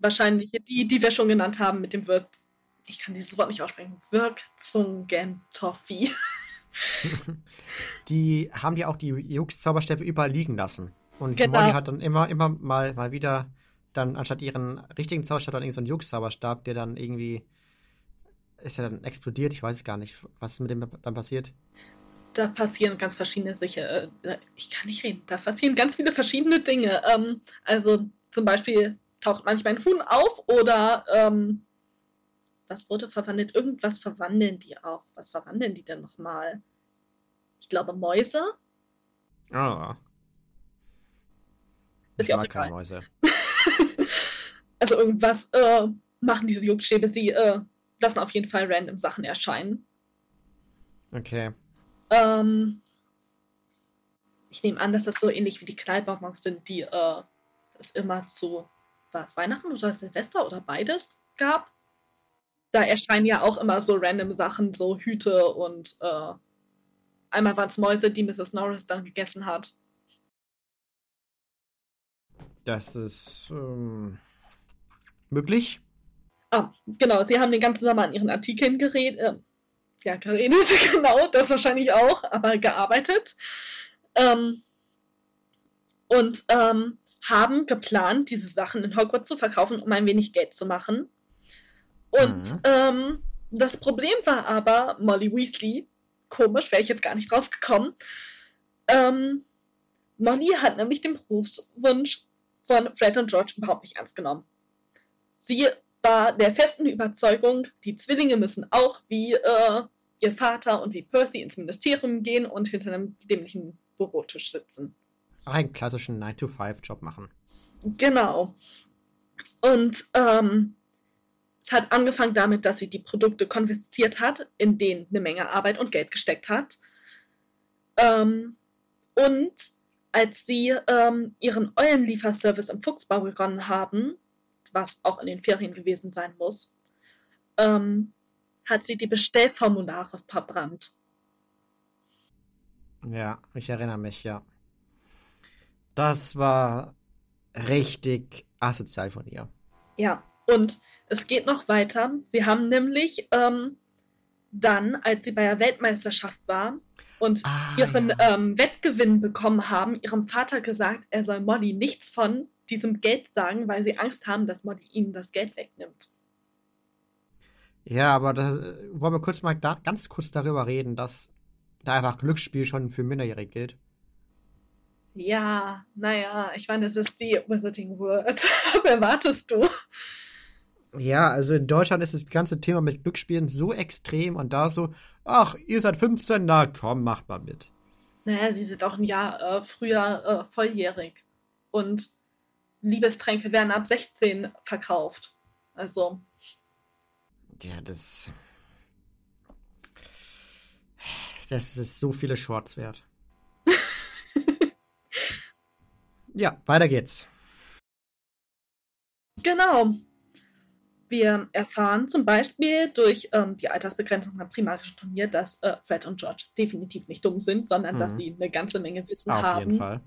wahrscheinlich die, die wir schon genannt haben mit dem Wirk. Ich kann dieses Wort nicht aussprechen. Wirkzungentoffee. die haben ja auch die Jux-Zauberstäbe überall liegen lassen. Und genau. Molly hat dann immer, immer mal, mal wieder dann anstatt ihren richtigen Zauberstab dann irgendeinen so Jux-Zauberstab, der dann irgendwie ist ja dann explodiert. Ich weiß es gar nicht, was mit dem dann passiert. Da passieren ganz verschiedene Sicher. Äh, ich kann nicht reden. Da passieren ganz viele verschiedene Dinge. Ähm, also zum Beispiel taucht manchmal ein Huhn auf oder ähm, was wurde verwandelt? Irgendwas verwandeln die auch. Was verwandeln die denn nochmal? Ich glaube Mäuse. Ah. Ist ja auch egal. Mäuse. also irgendwas äh, machen diese Juckstäbe. Sie äh, lassen auf jeden Fall random Sachen erscheinen. Okay. Ähm, ich nehme an, dass das so ähnlich wie die Knallbonbons sind, die äh, es immer zu, war es Weihnachten oder Silvester oder beides gab. Da erscheinen ja auch immer so random Sachen, so Hüte und äh, einmal waren es Mäuse, die Mrs. Norris dann gegessen hat. Das ist ähm, möglich. Ah, genau, sie haben den ganzen Sommer an ihren Artikeln geredet. Äh, ja, geredet, genau, das wahrscheinlich auch, aber gearbeitet. Ähm, und ähm, haben geplant, diese Sachen in Hogwarts zu verkaufen, um ein wenig Geld zu machen. Und mhm. ähm, das Problem war aber, Molly Weasley, komisch, wäre ich jetzt gar nicht drauf gekommen, ähm, Molly hat nämlich den Berufswunsch von Fred und George überhaupt nicht ernst genommen. Sie war der festen Überzeugung, die Zwillinge müssen auch wie äh, ihr Vater und wie Percy ins Ministerium gehen und hinter einem dämlichen Bürotisch sitzen. Einen klassischen 9-to-5-Job machen. Genau. Und ähm, es hat angefangen damit, dass sie die Produkte konfisziert hat, in denen eine Menge Arbeit und Geld gesteckt hat. Ähm, und als sie ähm, ihren Eulenlieferservice im Fuchsbau begonnen haben, was auch in den Ferien gewesen sein muss, ähm, hat sie die Bestellformulare verbrannt. Ja, ich erinnere mich, ja. Das war richtig asozial von ihr. Ja, und es geht noch weiter. Sie haben nämlich ähm, dann, als sie bei der Weltmeisterschaft war und Ah, ihren ja. ähm, Wettgewinn bekommen haben, ihrem Vater gesagt, er soll Molly nichts von diesem Geld sagen, weil sie Angst haben, dass Molly ihnen das Geld wegnimmt. Ja, aber da äh, wollen wir kurz mal da, ganz kurz darüber reden, dass da einfach Glücksspiel schon für Minderjährige gilt. Ja, naja, ich meine, es ist die Wizarding World. Was erwartest du? Ja, also in Deutschland ist das ganze Thema mit Glücksspielen so extrem und da so, ach, ihr seid 15, na komm, macht mal mit. Naja, sie sind auch ein Jahr äh, früher äh, volljährig. Und Liebestränke werden ab 16 verkauft. Also, Ja, das. Das ist so viele Shorts wert. Ja, weiter geht's. genau. Wir erfahren zum Beispiel durch ähm, die Altersbegrenzung beim primarischen Turnier, dass äh, Fred und George definitiv nicht dumm sind, sondern dass Mhm. sie eine ganze Menge Wissen Auf haben. jeden Fall.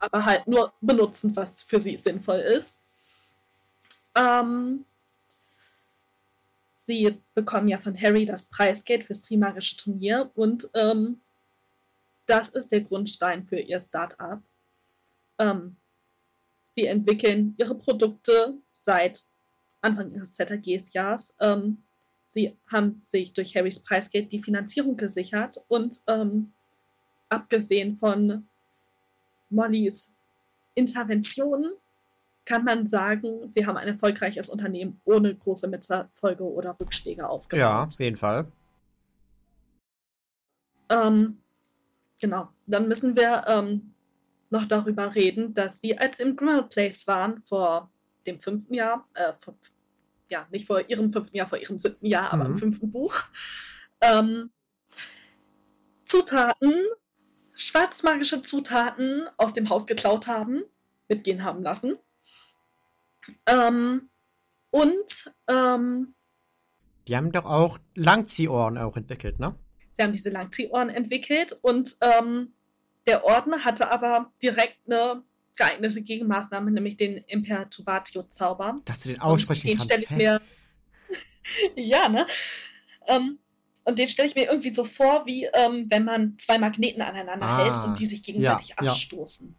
aber halt nur benutzen, was für sie sinnvoll ist. Ähm, sie bekommen ja von Harry das Preisgeld fürs Trimagische Turnier und ähm, das ist der Grundstein für ihr Start-up. Ähm, sie entwickeln ihre Produkte seit Anfang ihres ZAGs-Jahres. Ähm, sie haben sich durch Harrys Preisgeld die Finanzierung gesichert und ähm, abgesehen von Mollys Interventionen kann man sagen, sie haben ein erfolgreiches Unternehmen ohne große Misserfolge oder Rückschläge Ja, aufgebaut. auf jeden Fall. Ähm, genau. Dann müssen wir ähm, noch darüber reden, dass sie, als im Grimmauld Place waren, vor dem fünften Jahr, äh, vor, ja, nicht vor ihrem fünften Jahr, vor ihrem siebten Jahr, aber im Mhm. fünften Buch, ähm, Zutaten, schwarzmagische Zutaten aus dem Haus geklaut haben, mitgehen haben lassen. Ähm, und ähm, Die haben doch auch Langziehohren auch entwickelt, ne? Sie haben diese Langziehohren entwickelt und ähm, der Orden hatte aber direkt eine geeignete Gegenmaßnahme, nämlich den Imperturbatio-Zauber. Dass du den aussprechen den kannst. stelle ich mir. ja, ne? Ähm, und den stelle ich mir irgendwie so vor, wie ähm, wenn man zwei Magneten aneinander Ah, hält und die sich gegenseitig ja, ja. abstoßen.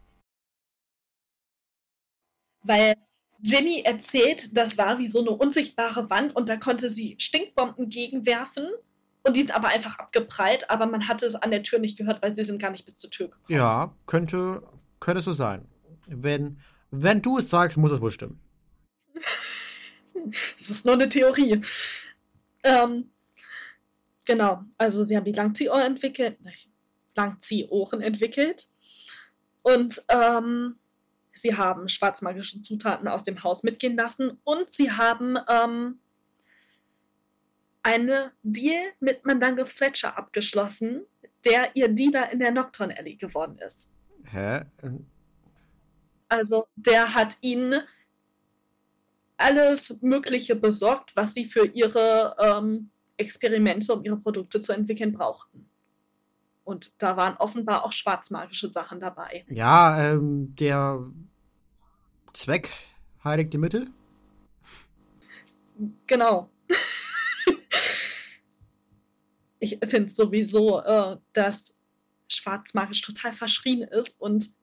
Weil Ginny erzählt, das war wie so eine unsichtbare Wand und da konnte sie Stinkbomben gegenwerfen und die sind aber einfach abgeprallt, aber man hatte es an der Tür nicht gehört, weil sie sind gar nicht bis zur Tür gekommen. Ja, könnte, könnte so sein. Wenn, wenn du es sagst, muss es wohl stimmen. Es ist nur eine Theorie. Ähm, genau, also sie haben die Langziehohren entwickelt, Langziehohren entwickelt und ähm, sie haben schwarzmagische Zutaten aus dem Haus mitgehen lassen und sie haben ähm, eine Deal mit Mandangus Fletcher abgeschlossen, der ihr Dealer in der Nocturne Alley geworden ist. Hä? Also der hat ihnen alles Mögliche besorgt, was sie für ihre ähm, Experimente, um ihre Produkte zu entwickeln, brauchten. Und da waren offenbar auch schwarzmagische Sachen dabei. Ja, ähm, der Zweck heiligt die Mittel. Genau. ich finde sowieso, äh, dass schwarzmagisch total verschrien ist und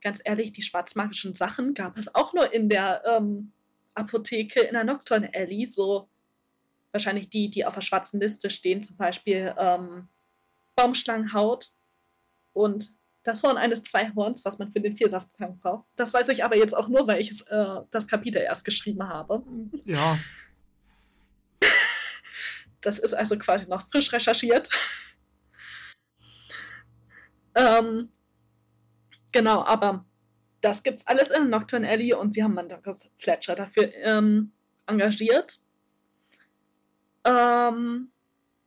ganz ehrlich, die schwarzmagischen Sachen gab es auch nur in der ähm, Apotheke in der Nocturne Alley, so wahrscheinlich die, die auf der schwarzen Liste stehen, zum Beispiel ähm, Baumschlangenhaut und das Horn eines Zweihorns, was man für den Vielsafttrank braucht. Das weiß ich aber jetzt auch nur, weil ich es, äh, das Kapitel erst geschrieben habe. Ja, Das ist also quasi noch frisch recherchiert. ähm, genau, aber das gibt's alles in Nocturne Alley und sie haben Mandakus Fletcher dafür ähm, engagiert. Ähm,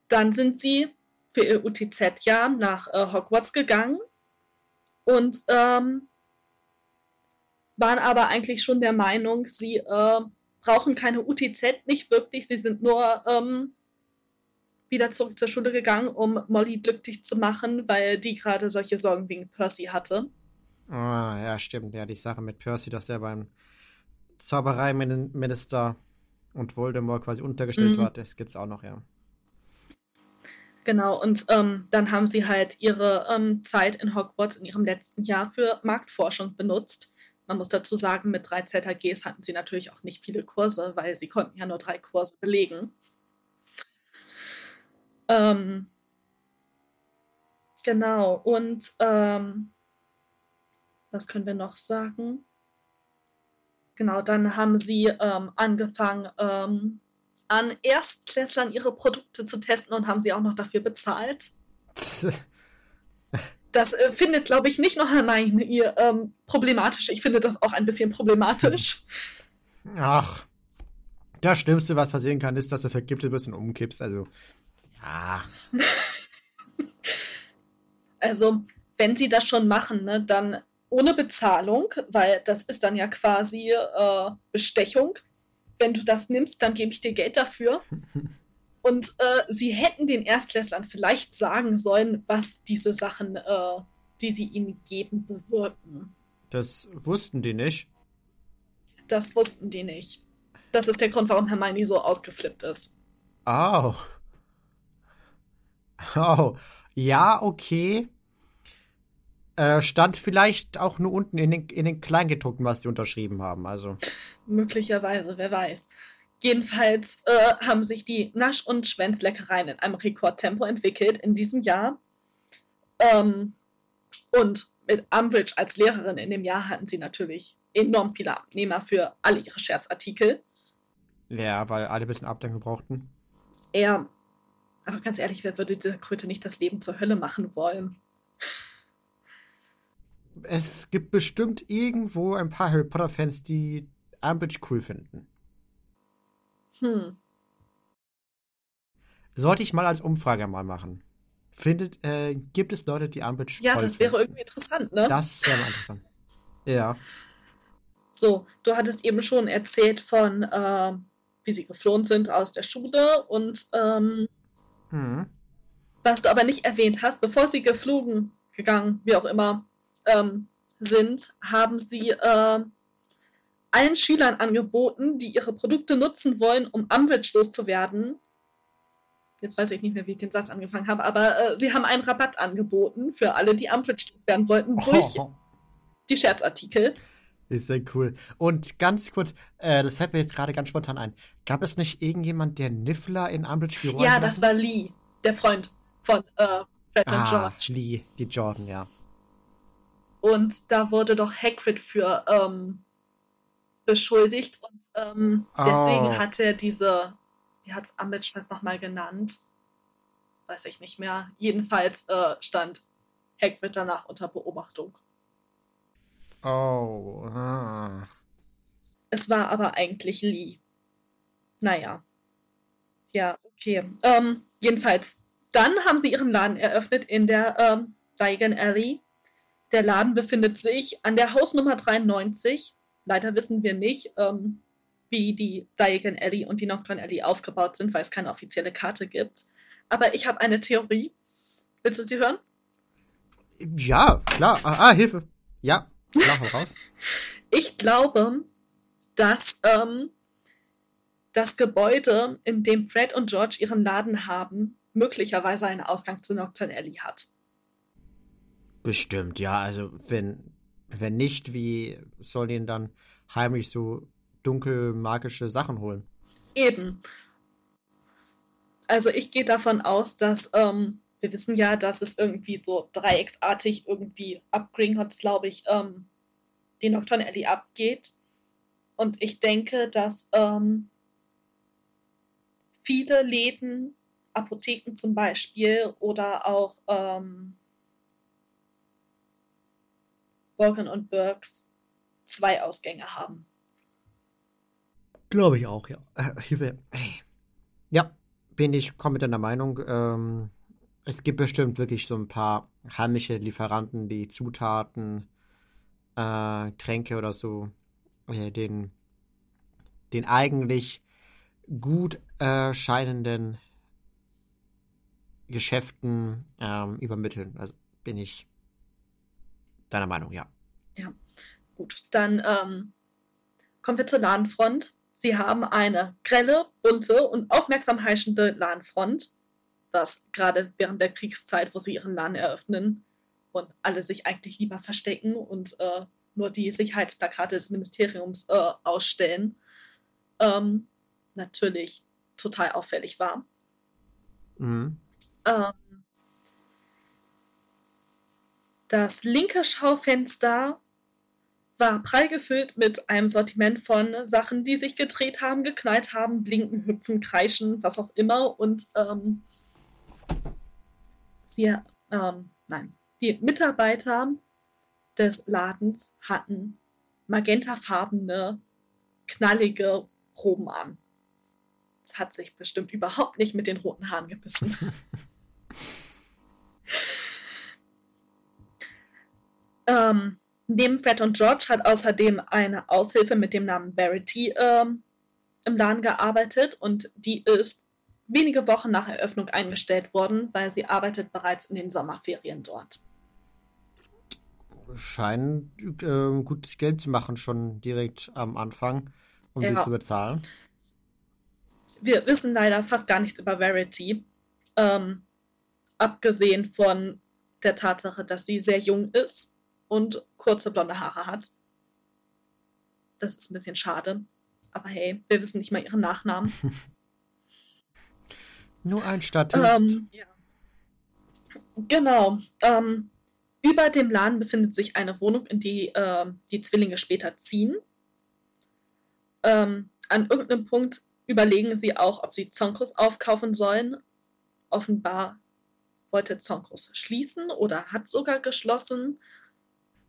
dann sind sie für ihr UTZ-Jahr nach äh, Hogwarts gegangen und ähm, waren aber eigentlich schon der Meinung, sie äh, brauchen keine UTZ, nicht wirklich. Sie sind nur ähm, wieder zurück zur Schule gegangen, um Molly glücklich zu machen, weil die gerade solche Sorgen wegen Percy hatte. Ah, ja, stimmt. Ja, die Sache mit Percy, dass der beim Zaubereiminister und Voldemort quasi untergestellt mhm. war, das gibt's auch noch, ja. Genau, und ähm, dann haben sie halt ihre ähm, Zeit in Hogwarts in ihrem letzten Jahr für Marktforschung benutzt. Man muss dazu sagen, mit drei ZHGs hatten sie natürlich auch nicht viele Kurse, weil sie konnten ja nur drei Kurse belegen. Ähm, genau, und ähm, was können wir noch sagen? Genau, dann haben sie ähm, angefangen, ähm, an Erstklässlern ihre Produkte zu testen und haben sie auch noch dafür bezahlt. Das äh, findet, glaube ich, nicht nur Hermione ihr ähm, problematisch. Ich finde das auch ein bisschen problematisch. Ach, das Schlimmste, was passieren kann, ist, dass du vergiftet bist und umkippst. Also, ja. also, wenn sie das schon machen, ne, dann ohne Bezahlung, weil das ist dann ja quasi äh, Bestechung. Wenn du das nimmst, dann gebe ich dir Geld dafür. Und äh, sie hätten den Erstklässlern vielleicht sagen sollen, was diese Sachen, äh, die sie ihnen geben, bewirken. Das wussten die nicht. Das wussten die nicht. Das ist der Grund, warum Hermione so ausgeflippt ist. Oh. Oh. Ja, okay. Äh, stand vielleicht auch nur unten in den, in den Kleingedruckten, was sie unterschrieben haben. Also. Möglicherweise, wer weiß. Jedenfalls äh, haben sich die Nasch- und Schwänzleckereien in einem Rekordtempo entwickelt in diesem Jahr. Ähm, und mit Umbridge als Lehrerin in dem Jahr hatten sie natürlich enorm viele Abnehmer für alle ihre Scherzartikel. Ja, weil alle ein bisschen Abdeckung brauchten. Ja, aber ganz ehrlich, wer würde dieser Kröte nicht das Leben zur Hölle machen wollen? Es gibt bestimmt irgendwo ein paar Harry Potter-Fans, die Umbridge cool finden. Hm. Sollte ich mal als Umfrage mal machen. Findet, äh, gibt es Leute, die Umbridge Ja, das wäre irgendwie interessant, ne? Das wäre mal interessant. Ja. So, du hattest eben schon erzählt von, äh, wie sie geflohen sind aus der Schule und ähm, hm. was du aber nicht erwähnt hast, bevor sie geflogen, gegangen, wie auch immer, ähm, sind, haben sie äh, allen Schülern angeboten, die ihre Produkte nutzen wollen, um Umbridge loszuwerden. Jetzt weiß ich nicht mehr, wie ich den Satz angefangen habe, aber äh, sie haben einen Rabatt angeboten für alle, die Umbridge loswerden wollten, durch oh. die Scherzartikel. Ist sehr cool. Und ganz kurz, äh, das fällt mir jetzt gerade ganz spontan ein. Gab es nicht irgendjemand, der Niffler in Umbridge geräumt Ja, das war Lee, der Freund von äh, Fred ah, und George. Lee, die Jordan, ja. Und da wurde doch Hagrid für ähm, beschuldigt und ähm, deswegen oh. hat er diese, wie hat Ambridge das nochmal genannt? Weiß ich nicht mehr. Jedenfalls äh, stand Hagrid danach unter Beobachtung. Oh. Ah. Es war aber eigentlich Lee. Naja. Ja, okay. Ähm, jedenfalls, dann haben sie ihren Laden eröffnet in der ähm, Diagon Alley der Laden befindet sich an der Hausnummer 93. Leider wissen wir nicht, ähm, wie die Diagon Alley und die Nocturne Alley aufgebaut sind, weil es keine offizielle Karte gibt. Aber ich habe eine Theorie. Willst du sie hören? Ja, klar. Ah, ah Hilfe. Ja, klar, hau raus. ich glaube, dass ähm, das Gebäude, in dem Fred und George ihren Laden haben, möglicherweise einen Ausgang zu Nocturne Alley hat. Bestimmt, ja. Also wenn, wenn nicht, wie soll ihn dann heimlich so dunkel magische Sachen holen? Eben. Also ich gehe davon aus, dass ähm, wir wissen ja, dass es irgendwie so dreiecksartig irgendwie ab Gringotts, glaube ich, ähm, die Nocturne Alley abgeht. Und ich denke, dass ähm, viele Läden, Apotheken zum Beispiel oder auch ähm, Borgen und Burks zwei Ausgänge haben. Glaube ich auch, ja. Äh, Hilfe. Ja, bin ich komplett der Meinung. Ähm, es gibt bestimmt wirklich so ein paar heimische Lieferanten, die Zutaten, äh, Tränke oder so, äh, den, den eigentlich gut äh, scheinenden Geschäften ähm, übermitteln. Also bin ich deiner Meinung, ja. Ja, gut. Dann ähm, kommen wir zur Ladenfront. Sie haben eine grelle, bunte und aufmerksam heischende Ladenfront, was gerade während der Kriegszeit, wo sie ihren Laden eröffnen und alle sich eigentlich lieber verstecken und äh, nur die Sicherheitsplakate des Ministeriums äh, ausstellen, ähm, natürlich total auffällig war. Mhm. Ähm, das linke Schaufenster war prall gefüllt mit einem Sortiment von Sachen, die sich gedreht haben, geknallt haben, blinken, hüpfen, kreischen, was auch immer. Und ähm, sie, ähm, nein, die Mitarbeiter des Ladens hatten magentafarbene, knallige Roben an. Das hat sich bestimmt überhaupt nicht mit den roten Haaren gebissen. ähm, neben Fred und George hat außerdem eine Aushilfe mit dem Namen Verity ähm, im Laden gearbeitet und die ist wenige Wochen nach Eröffnung eingestellt worden, weil sie arbeitet bereits in den Sommerferien dort. Scheinen äh, gutes Geld zu machen, schon direkt am Anfang, um ja. die zu bezahlen. Wir wissen leider fast gar nichts über Verity. Ähm, abgesehen von der Tatsache, dass sie sehr jung ist und kurze blonde Haare hat. Das ist ein bisschen schade. Aber hey, wir wissen nicht mal ihren Nachnamen. Nur ein Statist. Ähm, ja. Genau. Ähm, über dem Laden befindet sich eine Wohnung, in die äh, die Zwillinge später ziehen. Ähm, an irgendeinem Punkt überlegen sie auch, ob sie Zonkos aufkaufen sollen. Offenbar wollte Zonkos schließen oder hat sogar geschlossen.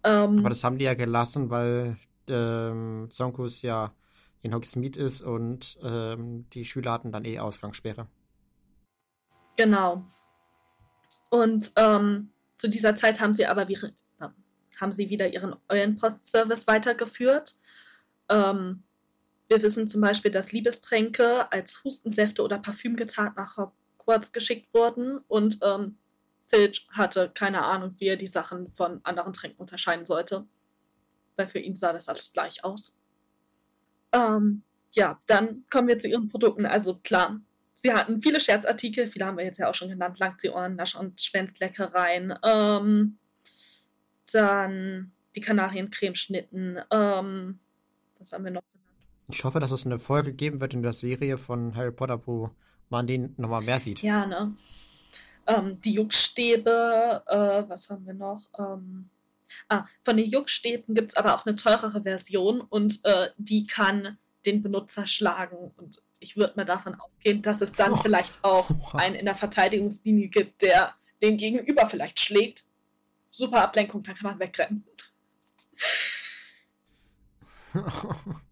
Ähm, Aber das haben die ja gelassen, weil ähm, Zonkos ja in Hogsmeade ist und ähm, die Schüler hatten dann eh Ausgangssperre. Genau. Und ähm, zu dieser Zeit haben sie aber wieder, haben sie wieder ihren Eulenpost-Service weitergeführt. Ähm, wir wissen zum Beispiel, dass Liebestränke als Hustensäfte oder Parfüm getarnt nach Hogwarts geschickt wurden und ähm, Filch hatte keine Ahnung, wie er die Sachen von anderen Tränken unterscheiden sollte, weil für ihn sah das alles gleich aus. Ähm, ja, dann kommen wir zu ihren Produkten. Also klar, sie hatten viele Scherzartikel, viele haben wir jetzt ja auch schon genannt, Langziehohren, Nasch- und Schwänzleckereien. Ähm, dann die Kanariencremeschnitten. Ähm, was haben wir noch genannt? Ich hoffe, dass es eine Folge geben wird in der Serie von Harry Potter, wo man den nochmal mehr sieht. Ja, ne? Ähm, die Juckstäbe, äh, was haben wir noch? Ähm, ah, von den Juckstäben gibt es aber auch eine teurere Version und äh, die kann den Benutzer schlagen. Und ich würde mal davon ausgehen, dass es dann oh. vielleicht auch einen in der Verteidigungslinie gibt, der den Gegenüber vielleicht schlägt. Super Ablenkung, dann kann man wegrennen.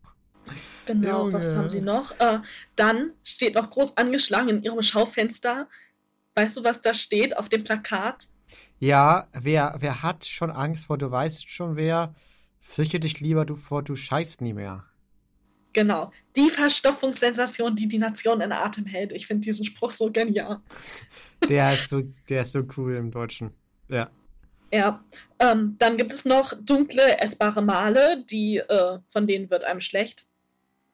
Genau, Junge. was haben sie noch? Äh, dann steht noch groß angeschlagen in ihrem Schaufenster Weißt du, was da steht auf dem Plakat? Ja, wer, wer hat schon Angst vor, du weißt schon wer, fürchte dich lieber du vor, du scheißt nie mehr. Genau, die Verstopfungssensation, die die Nation in Atem hält. Ich finde diesen Spruch so genial. Der ist so, der ist so cool im Deutschen. Ja. Ja, ähm, dann gibt es noch dunkle, essbare Male, die, äh, von denen wird einem schlecht.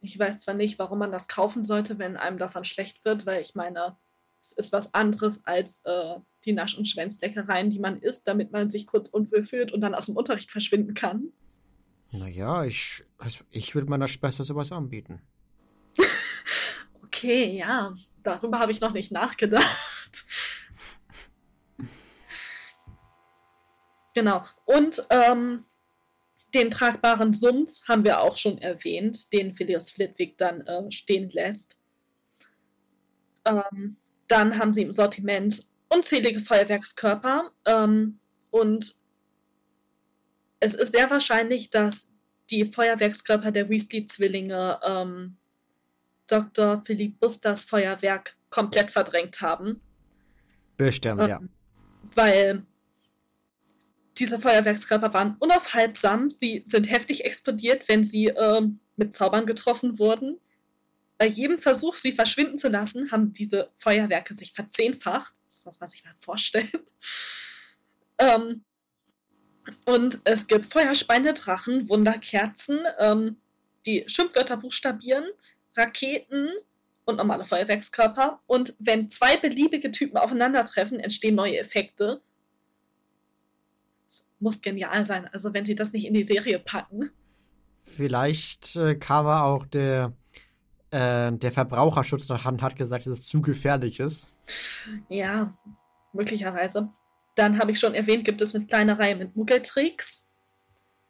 Ich weiß zwar nicht, warum man das kaufen sollte, wenn einem davon schlecht wird, weil ich meine, es ist was anderes als äh, die Nasch- und Schwänzleckereien, die man isst, damit man sich kurz unwohl fühlt und dann aus dem Unterricht verschwinden kann. Naja, ich, also ich würde meiner Schwester sowas anbieten. okay, ja, darüber habe ich noch nicht nachgedacht. genau. Und ähm, den tragbaren Sumpf haben wir auch schon erwähnt, den Phileas Flitwick dann äh, stehen lässt. Ähm, dann haben sie im Sortiment unzählige Feuerwerkskörper ähm, und es ist sehr wahrscheinlich, dass die Feuerwerkskörper der Weasley-Zwillinge ähm, Dr. Philipp Busters Feuerwerk komplett verdrängt haben. Bestimmt, ja. Ähm, weil diese Feuerwerkskörper waren unaufhaltsam. Sie sind heftig explodiert, wenn sie ähm, mit Zaubern getroffen wurden. Bei jedem Versuch, sie verschwinden zu lassen, haben diese Feuerwerke sich verzehnfacht. Das muss man sich mal vorstellen. ähm, und es gibt Feuerspeine, Drachen, Wunderkerzen, ähm, die Schimpfwörter buchstabieren, Raketen und normale Feuerwerkskörper. Und wenn zwei beliebige Typen aufeinandertreffen, entstehen neue Effekte. Das muss genial sein. Also wenn sie das nicht in die Serie packen. Vielleicht äh, kam auch der, äh, der Verbraucherschutz Hand hat gesagt, dass es zu gefährlich ist. Ja, möglicherweise. Dann habe ich schon erwähnt, gibt es eine kleine Reihe mit Muggeltricks.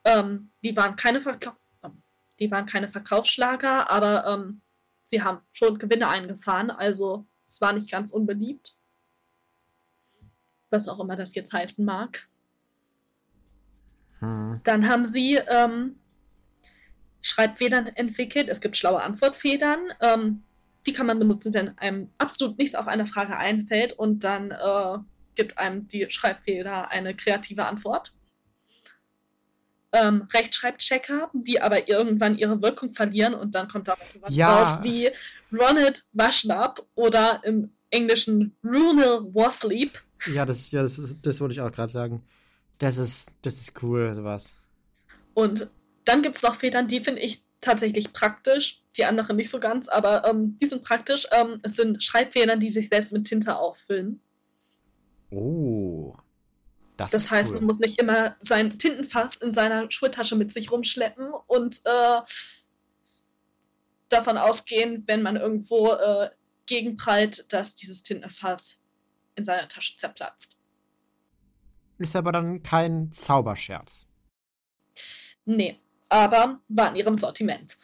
Ähm, die, waren keine Verkau ähm, die waren keine Verkaufsschlager, aber ähm, sie haben schon Gewinne eingefahren, also es war nicht ganz unbeliebt. Was auch immer das jetzt heißen mag. Hm. Dann haben sie ähm, Schreibfedern entwickelt. Es gibt schlaue Antwortfedern. Ähm, die kann man benutzen, wenn einem absolut nichts auf eine Frage einfällt und dann äh, gibt einem die Schreibfeder eine kreative Antwort. Ähm, Rechtschreibchecker, die aber irgendwann ihre Wirkung verlieren und dann kommt da sowas ja. raus wie Ronald Washlap oder im Englischen Runel Wasleep. Ja, das, ja, das, das wollte ich auch gerade sagen. Das ist, das ist cool, sowas. Und dann gibt es noch Federn, die finde ich tatsächlich praktisch, die anderen nicht so ganz, aber ähm, die sind praktisch. Ähm, es sind Schreibfedern, die sich selbst mit Tinte auffüllen. Oh. Das, das heißt, cool. man muss nicht immer sein Tintenfass in seiner Schultasche mit sich rumschleppen und äh, davon ausgehen, wenn man irgendwo äh, gegenprallt, dass dieses Tintenfass in seiner Tasche zerplatzt. Ist aber dann kein Zauberscherz. Nee, aber war in ihrem Sortiment.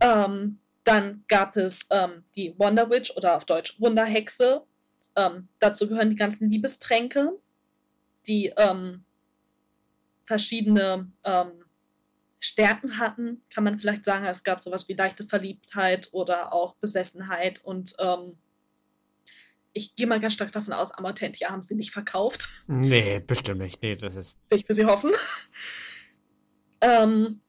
Ähm, dann gab es ähm, die Wonder Witch oder auf Deutsch Wunderhexe. Ähm, dazu gehören die ganzen Liebestränke, die ähm, verschiedene ähm, Stärken hatten, kann man vielleicht sagen. Es gab sowas wie leichte Verliebtheit oder auch Besessenheit und ähm, ich gehe mal ganz stark davon aus, Amortentia haben sie nicht verkauft. Nee, bestimmt nicht. Nee, das ist. Will ich für sie hoffen. Ähm,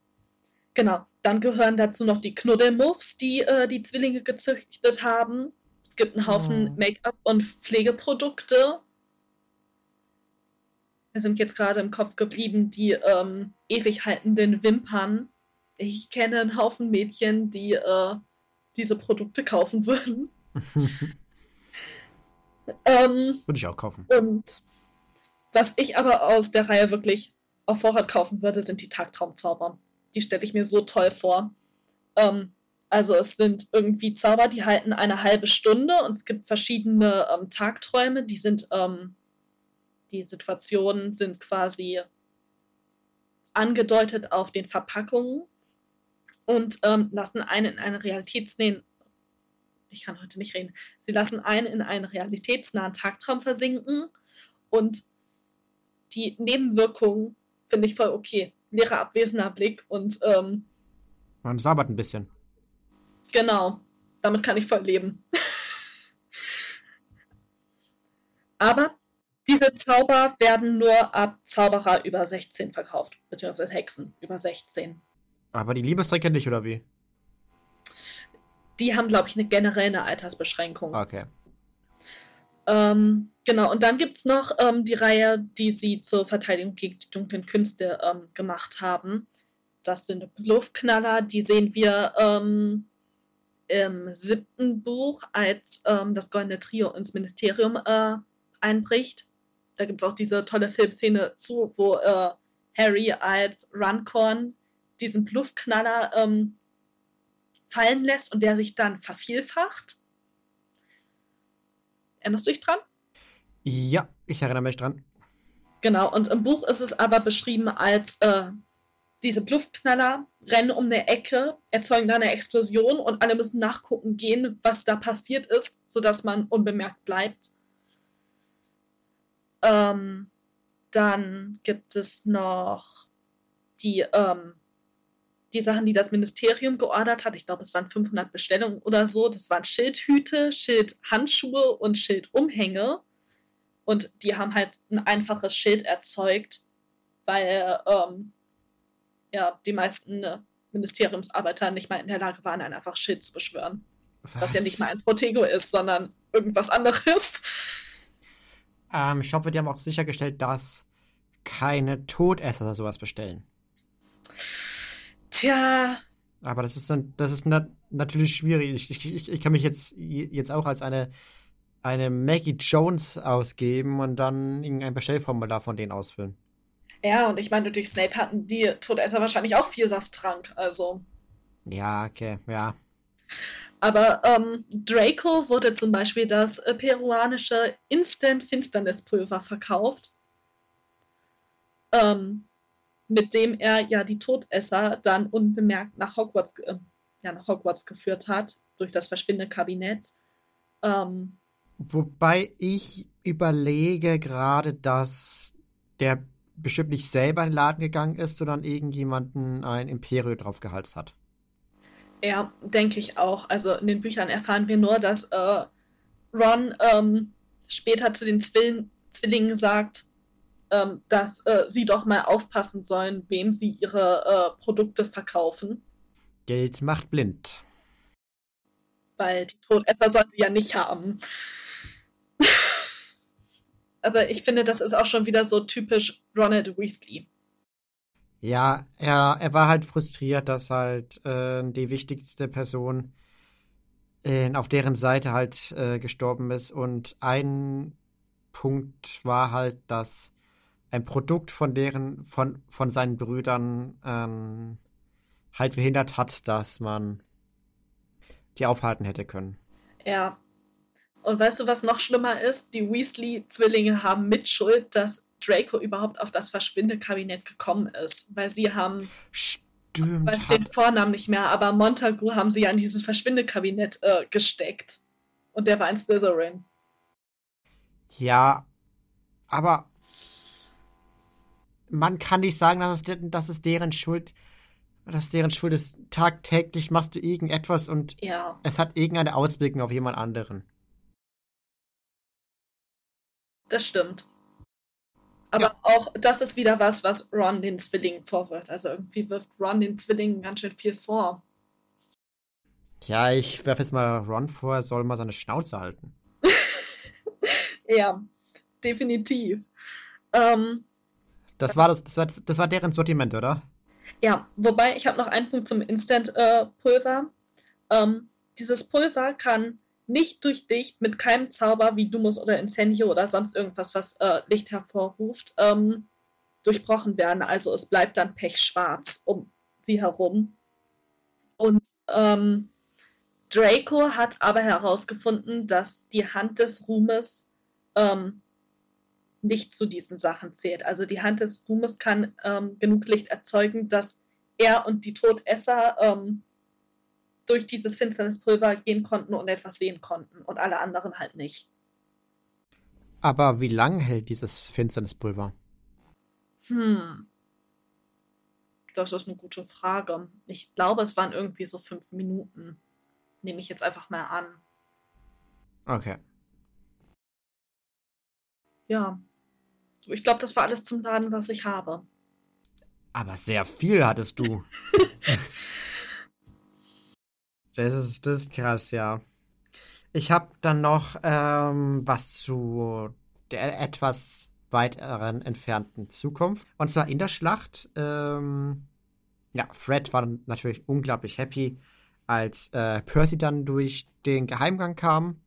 genau. Dann gehören dazu noch die Knuddelmuffs, die äh, die Zwillinge gezüchtet haben. Es gibt einen Haufen oh. Make-up und Pflegeprodukte. Wir sind jetzt gerade im Kopf geblieben, die ähm, ewig haltenden Wimpern. Ich kenne einen Haufen Mädchen, die äh, diese Produkte kaufen würden. ähm, Würde ich auch kaufen. Und was ich aber aus der Reihe wirklich auf Vorrat kaufen würde, sind die Tagtraumzauber. Die stelle ich mir so toll vor. Ähm, also es sind irgendwie Zauber, die halten eine halbe Stunde und es gibt verschiedene ähm, Tagträume, die sind, ähm, die Situationen sind quasi angedeutet auf den Verpackungen und ähm, lassen einen in eine Realitätsnähe, ich kann heute nicht reden, sie lassen einen in einen realitätsnahen Tagtraum versinken und die Nebenwirkungen finde ich voll okay. Leerer, abwesender Blick und ähm, man sabbert ein bisschen. Genau, damit kann ich voll leben. Aber diese Zauber werden nur ab Zauberer über 16 verkauft, beziehungsweise Hexen über 16. Aber die Liebestrecke nicht, oder wie? Die haben, glaube ich, eine generelle Altersbeschränkung. Okay. Ähm, genau, und dann gibt es noch ähm, die Reihe, die sie zur Verteidigung gegen die dunklen Künste ähm, gemacht haben. Das sind Luftknaller, die sehen wir ähm, im siebten Buch, als ähm, das Goldene Trio ins Ministerium äh, einbricht. Da gibt es auch diese tolle Filmszene zu, wo äh, Harry als Runcorn diesen Luftknaller ähm, fallen lässt und der sich dann vervielfacht. Erinnerst du dich dran? Ja, ich erinnere mich dran. Genau, und im Buch ist es aber beschrieben als äh, diese Luftknaller rennen um eine Ecke, erzeugen da eine Explosion und alle müssen nachgucken gehen, was da passiert ist, sodass man unbemerkt bleibt. Ähm, dann gibt es noch die, ähm, die Sachen, die das Ministerium geordert hat. Ich glaube, es waren 500 Bestellungen oder so. Das waren Schildhüte, Schildhandschuhe und Schildumhänge. Und die haben halt ein einfaches Schild erzeugt, weil ähm, ja, die meisten äh, Ministeriumsarbeiter nicht mal in der Lage waren, ein einfaches Schild zu beschwören. Was? Das ja nicht mal ein Protego ist, sondern irgendwas anderes. Ähm, ich hoffe, die haben auch sichergestellt, dass keine Todesser oder sowas bestellen. Tja. Aber das ist dann, das ist na natürlich schwierig. Ich, ich, ich kann mich jetzt, jetzt auch als eine, eine Maggie Jones ausgeben und dann irgendein Bestellformular von denen ausfüllen. Ja, und ich meine, durch Snape hatten die Todesser wahrscheinlich auch viel Safttrank, also. Ja, okay, ja. Aber ähm, Draco wurde zum Beispiel das peruanische Instant-Finsternispulver verkauft, ähm, mit dem er ja die Todesser dann unbemerkt nach Hogwarts, äh, ja, nach Hogwarts geführt hat, durch das Verschwindekabinett. Ähm, Wobei ich überlege gerade, dass der bestimmt nicht selber in den Laden gegangen ist, sondern irgendjemanden ein Imperium draufgehalst hat. Ja, denke ich auch. Also in den Büchern erfahren wir nur, dass äh, Ron ähm, später zu den Zwill Zwillingen sagt, ähm, dass äh, sie doch mal aufpassen sollen, wem sie ihre äh, Produkte verkaufen. Geld macht blind. Weil die Todesser sollen sie ja nicht haben. Aber ich finde, das ist auch schon wieder so typisch Ronald Weasley. Ja, er, er war halt frustriert, dass halt äh, die wichtigste Person äh, auf deren Seite halt äh, gestorben ist. Und ein Punkt war halt, dass ein Produkt von deren, von, von seinen Brüdern ähm, halt verhindert hat, dass man die aufhalten hätte können. Ja. Und weißt du, was noch schlimmer ist? Die Weasley-Zwillinge haben Mitschuld, dass Draco überhaupt auf das Verschwindekabinett gekommen ist, weil sie haben. Stimmt. Weiß den Vornamen nicht mehr, aber Montagu haben sie ja in dieses Verschwindekabinett äh, gesteckt. Und der war ein Slytherin. Ja, aber man kann nicht sagen, dass es, dass es deren Schuld, dass deren Schuld ist. Tagtäglich machst du irgendetwas und ja. es hat irgendeine Auswirkung auf jemand anderen. Das stimmt. Aber ja. auch das ist wieder was, was Ron den Zwillingen vorwirft. Also irgendwie wirft Ron den Zwillingen ganz schön viel vor. Ja, ich werfe jetzt mal Ron vor, er soll mal seine Schnauze halten. ja, definitiv. Ähm, das, war das, das, war, das war deren Sortiment, oder? Ja, wobei ich habe noch einen Punkt zum Instant-Pulver. Äh, ähm, dieses Pulver kann nicht durch Licht mit keinem Zauber wie Dumus oder Incendio oder sonst irgendwas, was äh, Licht hervorruft, ähm, durchbrochen werden. Also es bleibt dann pechschwarz um sie herum. Und ähm, Draco hat aber herausgefunden, dass die Hand des Ruhmes ähm, nicht zu diesen Sachen zählt. Also die Hand des Ruhmes kann ähm, genug Licht erzeugen, dass er und die Todesser ähm, durch dieses Finsternispulver gehen konnten und etwas sehen konnten und alle anderen halt nicht. Aber wie lang hält dieses Finsternispulver? Hm. Das ist eine gute Frage. Ich glaube, es waren irgendwie so fünf Minuten. Nehme ich jetzt einfach mal an. Okay. Ja. Ich glaube, das war alles zum Laden, was ich habe. Aber sehr viel hattest du. Das ist, das ist krass, ja. Ich habe dann noch ähm, was zu der etwas weiteren entfernten Zukunft. Und zwar in der Schlacht. Ähm, ja, Fred war natürlich unglaublich happy, als äh, Percy dann durch den Geheimgang kam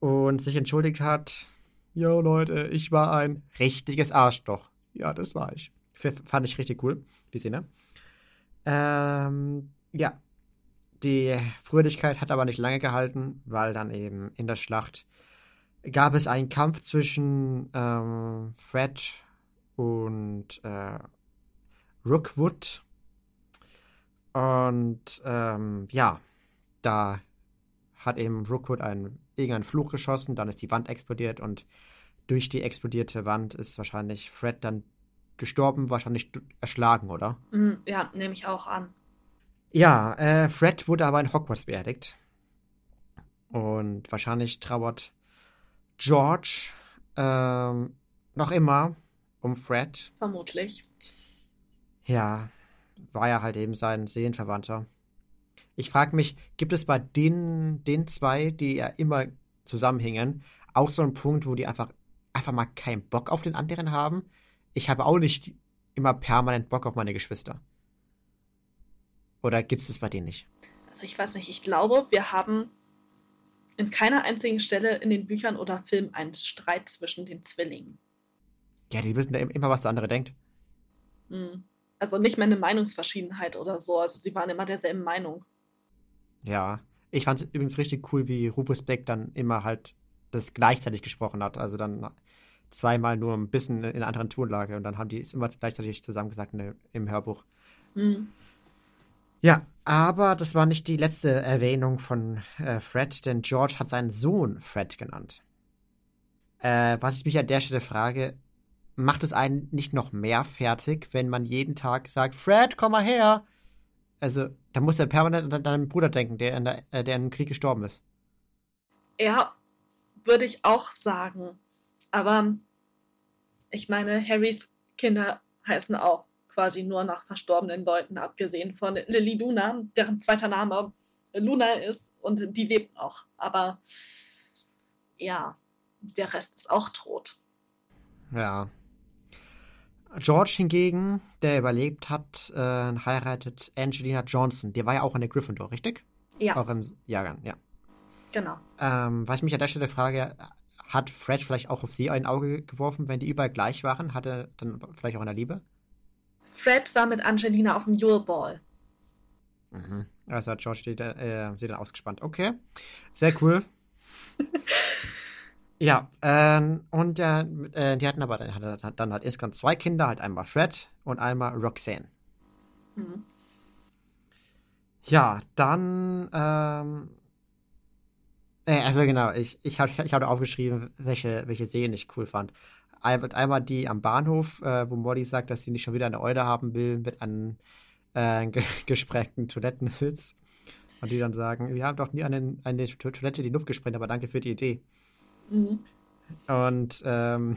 und sich entschuldigt hat. Jo Leute, ich war ein richtiges Arschloch. Ja, das war ich. F fand ich richtig cool, die Szene. Ähm, ja, die Fröhlichkeit hat aber nicht lange gehalten, weil dann eben in der Schlacht gab es einen Kampf zwischen ähm, Fred und äh, Rookwood. Und ähm, ja, da hat eben Rookwood einen, irgendeinen Fluch geschossen, dann ist die Wand explodiert und durch die explodierte Wand ist wahrscheinlich Fred dann gestorben, wahrscheinlich erschlagen, oder? Mhm, ja, nehme ich auch an. Ja, äh, Fred wurde aber in Hogwarts beerdigt. Und wahrscheinlich trauert George ähm, noch immer um Fred. Vermutlich. Ja, war ja halt eben sein Seelenverwandter. Ich frage mich, gibt es bei den, den zwei, die ja immer zusammenhängen, auch so einen Punkt, wo die einfach, einfach mal keinen Bock auf den anderen haben? Ich habe auch nicht immer permanent Bock auf meine Geschwister. Oder gibt es das bei denen nicht? Also ich weiß nicht, ich glaube, wir haben in keiner einzigen Stelle in den Büchern oder Filmen einen Streit zwischen den Zwillingen. Ja, die wissen ja immer, was der andere denkt. Hm. Also nicht mehr eine Meinungsverschiedenheit oder so. Also sie waren immer derselben Meinung. Ja. Ich fand es übrigens richtig cool, wie Rufus Beck dann immer halt das gleichzeitig gesprochen hat. Also dann zweimal nur ein bisschen in einer anderen Tonlage und dann haben die es immer gleichzeitig zusammen gesagt in, im Hörbuch. Hm. Ja, aber das war nicht die letzte Erwähnung von äh, Fred, denn George hat seinen Sohn Fred genannt. Äh, was ich mich an der Stelle frage, macht es einen nicht noch mehr fertig, wenn man jeden Tag sagt, Fred, komm mal her? Also, da muss er permanent an deinen Bruder denken, der in, der, äh, der im Krieg gestorben ist. Ja, würde ich auch sagen. Aber ich meine, Harrys Kinder heißen auch quasi nur nach verstorbenen Leuten, abgesehen von Lily Luna, deren zweiter Name Luna ist und die lebt noch. Aber ja, der Rest ist auch tot. Ja. George hingegen, der überlebt hat, äh, heiratet Angelina Johnson. Die war ja auch in der Gryffindor, richtig? Ja. Auch im Jahrgang, ja. Genau. Ähm, was ich mich an der Stelle frage, hat Fred vielleicht auch auf sie ein Auge geworfen, wenn die überall gleich waren? Hat er dann vielleicht auch in der Liebe? Fred war mit Angelina auf dem Yule Ball. Mhm. Also hat George die, äh, sie dann ausgespannt. Okay. Sehr cool. ja, ähm, und äh, die hatten aber dann, dann halt insgesamt zwei Kinder, halt einmal Fred und einmal Roxanne. Mhm. Ja, dann, ähm, äh, also genau, ich, ich habe ich hab aufgeschrieben, welche, welche Szenen ich cool fand. Einmal die am Bahnhof, äh, wo Molly sagt, dass sie nicht schon wieder eine Eude haben will mit einem äh, ge gesprängten Toilettensitz. Und die dann sagen, wir haben doch nie eine, eine Toilette die Luft gesprengt, aber danke für die Idee. Mhm. Und, ähm,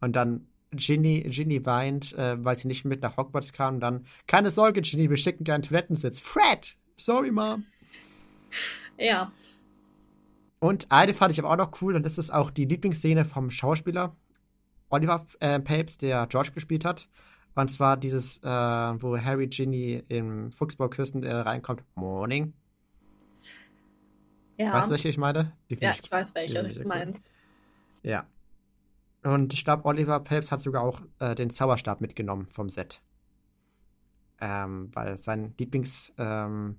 und dann Ginny, Ginny weint, äh, weil sie nicht mit nach Hogwarts kam. Und dann, keine Sorge, Ginny, wir schicken dir einen Toilettensitz. Fred! Sorry, Mom. Ja. Und eine fand ich aber auch noch cool, und das ist auch die Lieblingsszene vom Schauspieler Oliver äh, Papes, der George gespielt hat. Und zwar dieses, äh, wo Harry Ginny im Fuchsbauküsten äh, reinkommt. Morning. Ja. Weißt du, welche ich meine? ja, ich, ich weiß, welche du meinst. Ja. Und ich glaube, Oliver Pelps hat sogar auch äh, den Zauberstab mitgenommen vom Set. Ähm, weil sein Lieblingsgegenstand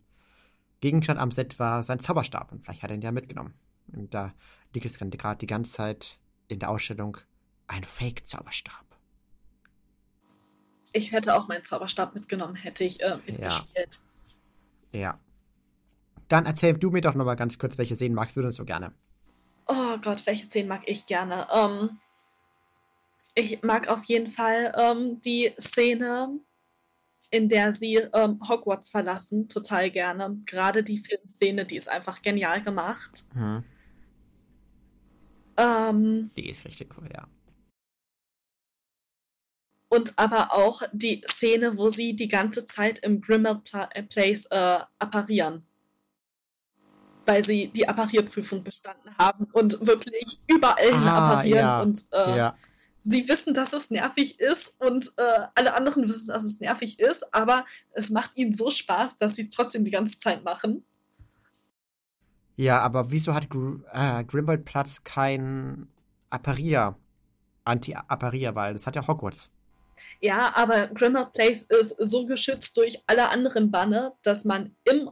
ähm, am Set war sein Zauberstab. Und vielleicht hat er ihn ja mitgenommen. Und da liegt es gerade die ganze Zeit in der Ausstellung ein Fake-Zauberstab. Ich hätte auch meinen Zauberstab mitgenommen, hätte ich äh, mitgespielt. Ja. ja. Dann erzähl du mir doch noch mal ganz kurz, welche Szenen magst du denn so gerne? Oh Gott, welche Szenen mag ich gerne? Ähm, ich mag auf jeden Fall ähm, die Szene, in der sie ähm, Hogwarts verlassen, total gerne. Gerade die Filmszene, die ist einfach genial gemacht. Hm. Ähm, die ist richtig cool, ja und aber auch die Szene, wo sie die ganze Zeit im Grimmauld äh, Place äh, apparieren. Weil sie die Apparierprüfung bestanden haben und wirklich überall hin ah, apparieren ja, und äh, ja. sie wissen, dass es nervig ist und äh, alle anderen wissen, dass es nervig ist, aber es macht ihnen so Spaß, dass sie es trotzdem die ganze Zeit machen. Ja, aber wieso hat Gr äh, Grimmauld Platz kein Apparier, Anti-Apparier, weil das hat ja Hogwarts. Ja, aber Grimmauld Place ist so geschützt durch alle anderen Banne, dass man im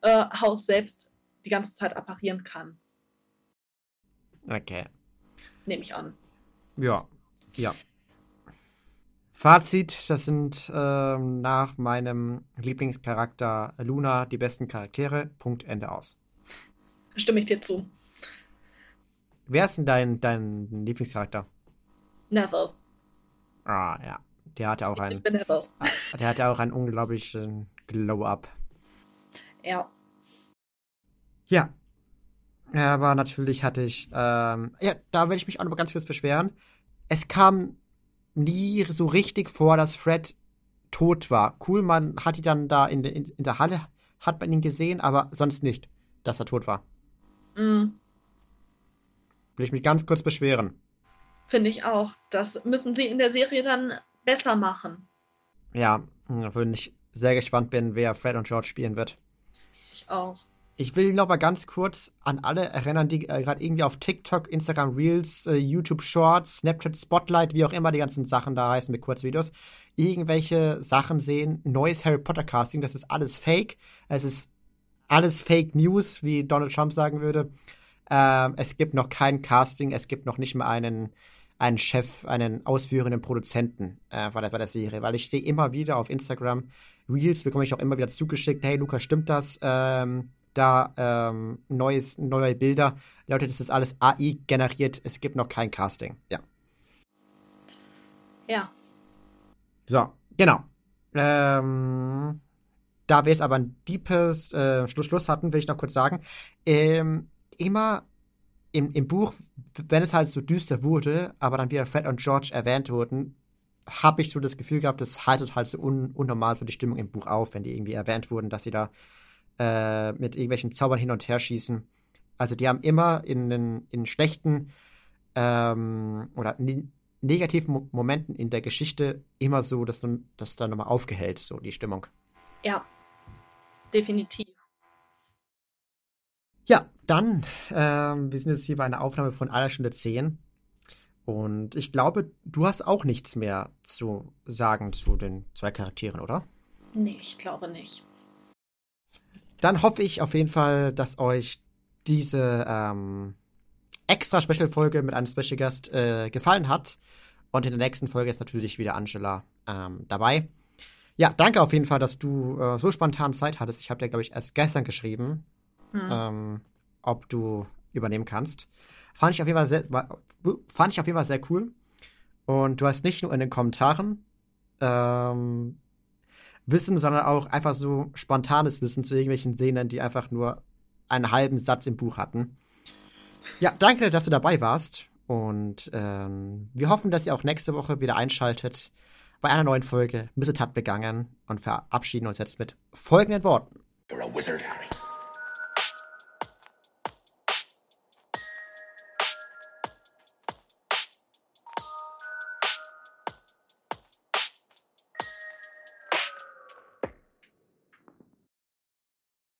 äh, Haus selbst die ganze Zeit apparieren kann. Okay. Nehme ich an. Ja, ja. Fazit, das sind ähm, nach meinem Lieblingscharakter Luna die besten Charaktere. Punkt, Ende aus. Stimme ich dir zu. Wer ist denn dein, dein Lieblingscharakter? Neville. Ah, ja. Der hatte auch einen. Der hatte auch einen unglaublichen Glow-Up. Ja. Ja. Aber natürlich hatte ich, ähm, ja, da will ich mich auch noch ganz kurz beschweren. Es kam nie so richtig vor, dass Fred tot war. Cool, man hat ihn dann da in, in, in der Halle, hat man ihn gesehen, aber sonst nicht, dass er tot war. Mhm. Will ich mich ganz kurz beschweren. Finde ich auch. Das müssen sie in der Serie dann besser machen. Ja, wenn ich sehr gespannt bin, wer Fred und George spielen wird. Ich auch. Ich will noch mal ganz kurz an alle erinnern, die äh, gerade irgendwie auf TikTok, Instagram Reels, äh, YouTube Shorts, Snapchat Spotlight, wie auch immer die ganzen Sachen da heißen mit Kurzvideos, irgendwelche Sachen sehen. Neues Harry Potter Casting, das ist alles Fake. Es ist alles Fake News, wie Donald Trump sagen würde. Ähm, es gibt noch kein Casting, es gibt noch nicht mal einen, einen Chef, einen ausführenden Produzenten äh, bei, der, bei der Serie, weil ich sehe immer wieder auf Instagram Reels, bekomme ich auch immer wieder zugeschickt, hey Lukas, stimmt das? Ähm, da ähm, neues, neue Bilder. Leute, das ist alles AI generiert. Es gibt noch kein Casting. Ja. Ja. So, genau. Ähm, da wir jetzt aber ein deepes äh, Schluss, Schluss hatten, will ich noch kurz sagen. Ähm, immer im, im Buch, wenn es halt so düster wurde, aber dann wieder Fred und George erwähnt wurden, habe ich so das Gefühl gehabt, das haltet halt so un, unnormal so die Stimmung im Buch auf, wenn die irgendwie erwähnt wurden, dass sie da äh, mit irgendwelchen Zaubern hin und her schießen. Also die haben immer in, in, in schlechten ähm, oder ne negativen Momenten in der Geschichte immer so, dass dann, das dann nochmal aufgehellt, so die Stimmung. Ja, definitiv. Ja, dann, ähm, wir sind jetzt hier bei einer Aufnahme von einer Stunde zehn. Und ich glaube, du hast auch nichts mehr zu sagen zu den zwei Charakteren, oder? Nee, ich glaube nicht. Dann hoffe ich auf jeden Fall, dass euch diese ähm, extra Special-Folge mit einem Special Gast äh, gefallen hat. Und in der nächsten Folge ist natürlich wieder Angela ähm, dabei. Ja, danke auf jeden Fall, dass du äh, so spontan Zeit hattest. Ich habe dir, glaube ich, erst gestern geschrieben, hm. ähm, ob du übernehmen kannst. Fand ich auf jeden Fall sehr, fand ich auf jeden Fall sehr cool. Und du hast nicht nur in den Kommentaren ähm, Wissen, sondern auch einfach so spontanes Wissen zu irgendwelchen Szenen, die einfach nur einen halben Satz im Buch hatten. Ja, danke, dass du dabei warst. Und ähm, wir hoffen, dass ihr auch nächste Woche wieder einschaltet bei einer neuen Folge Missetat begangen und verabschieden uns jetzt mit folgenden Worten. You're a wizard, Harry.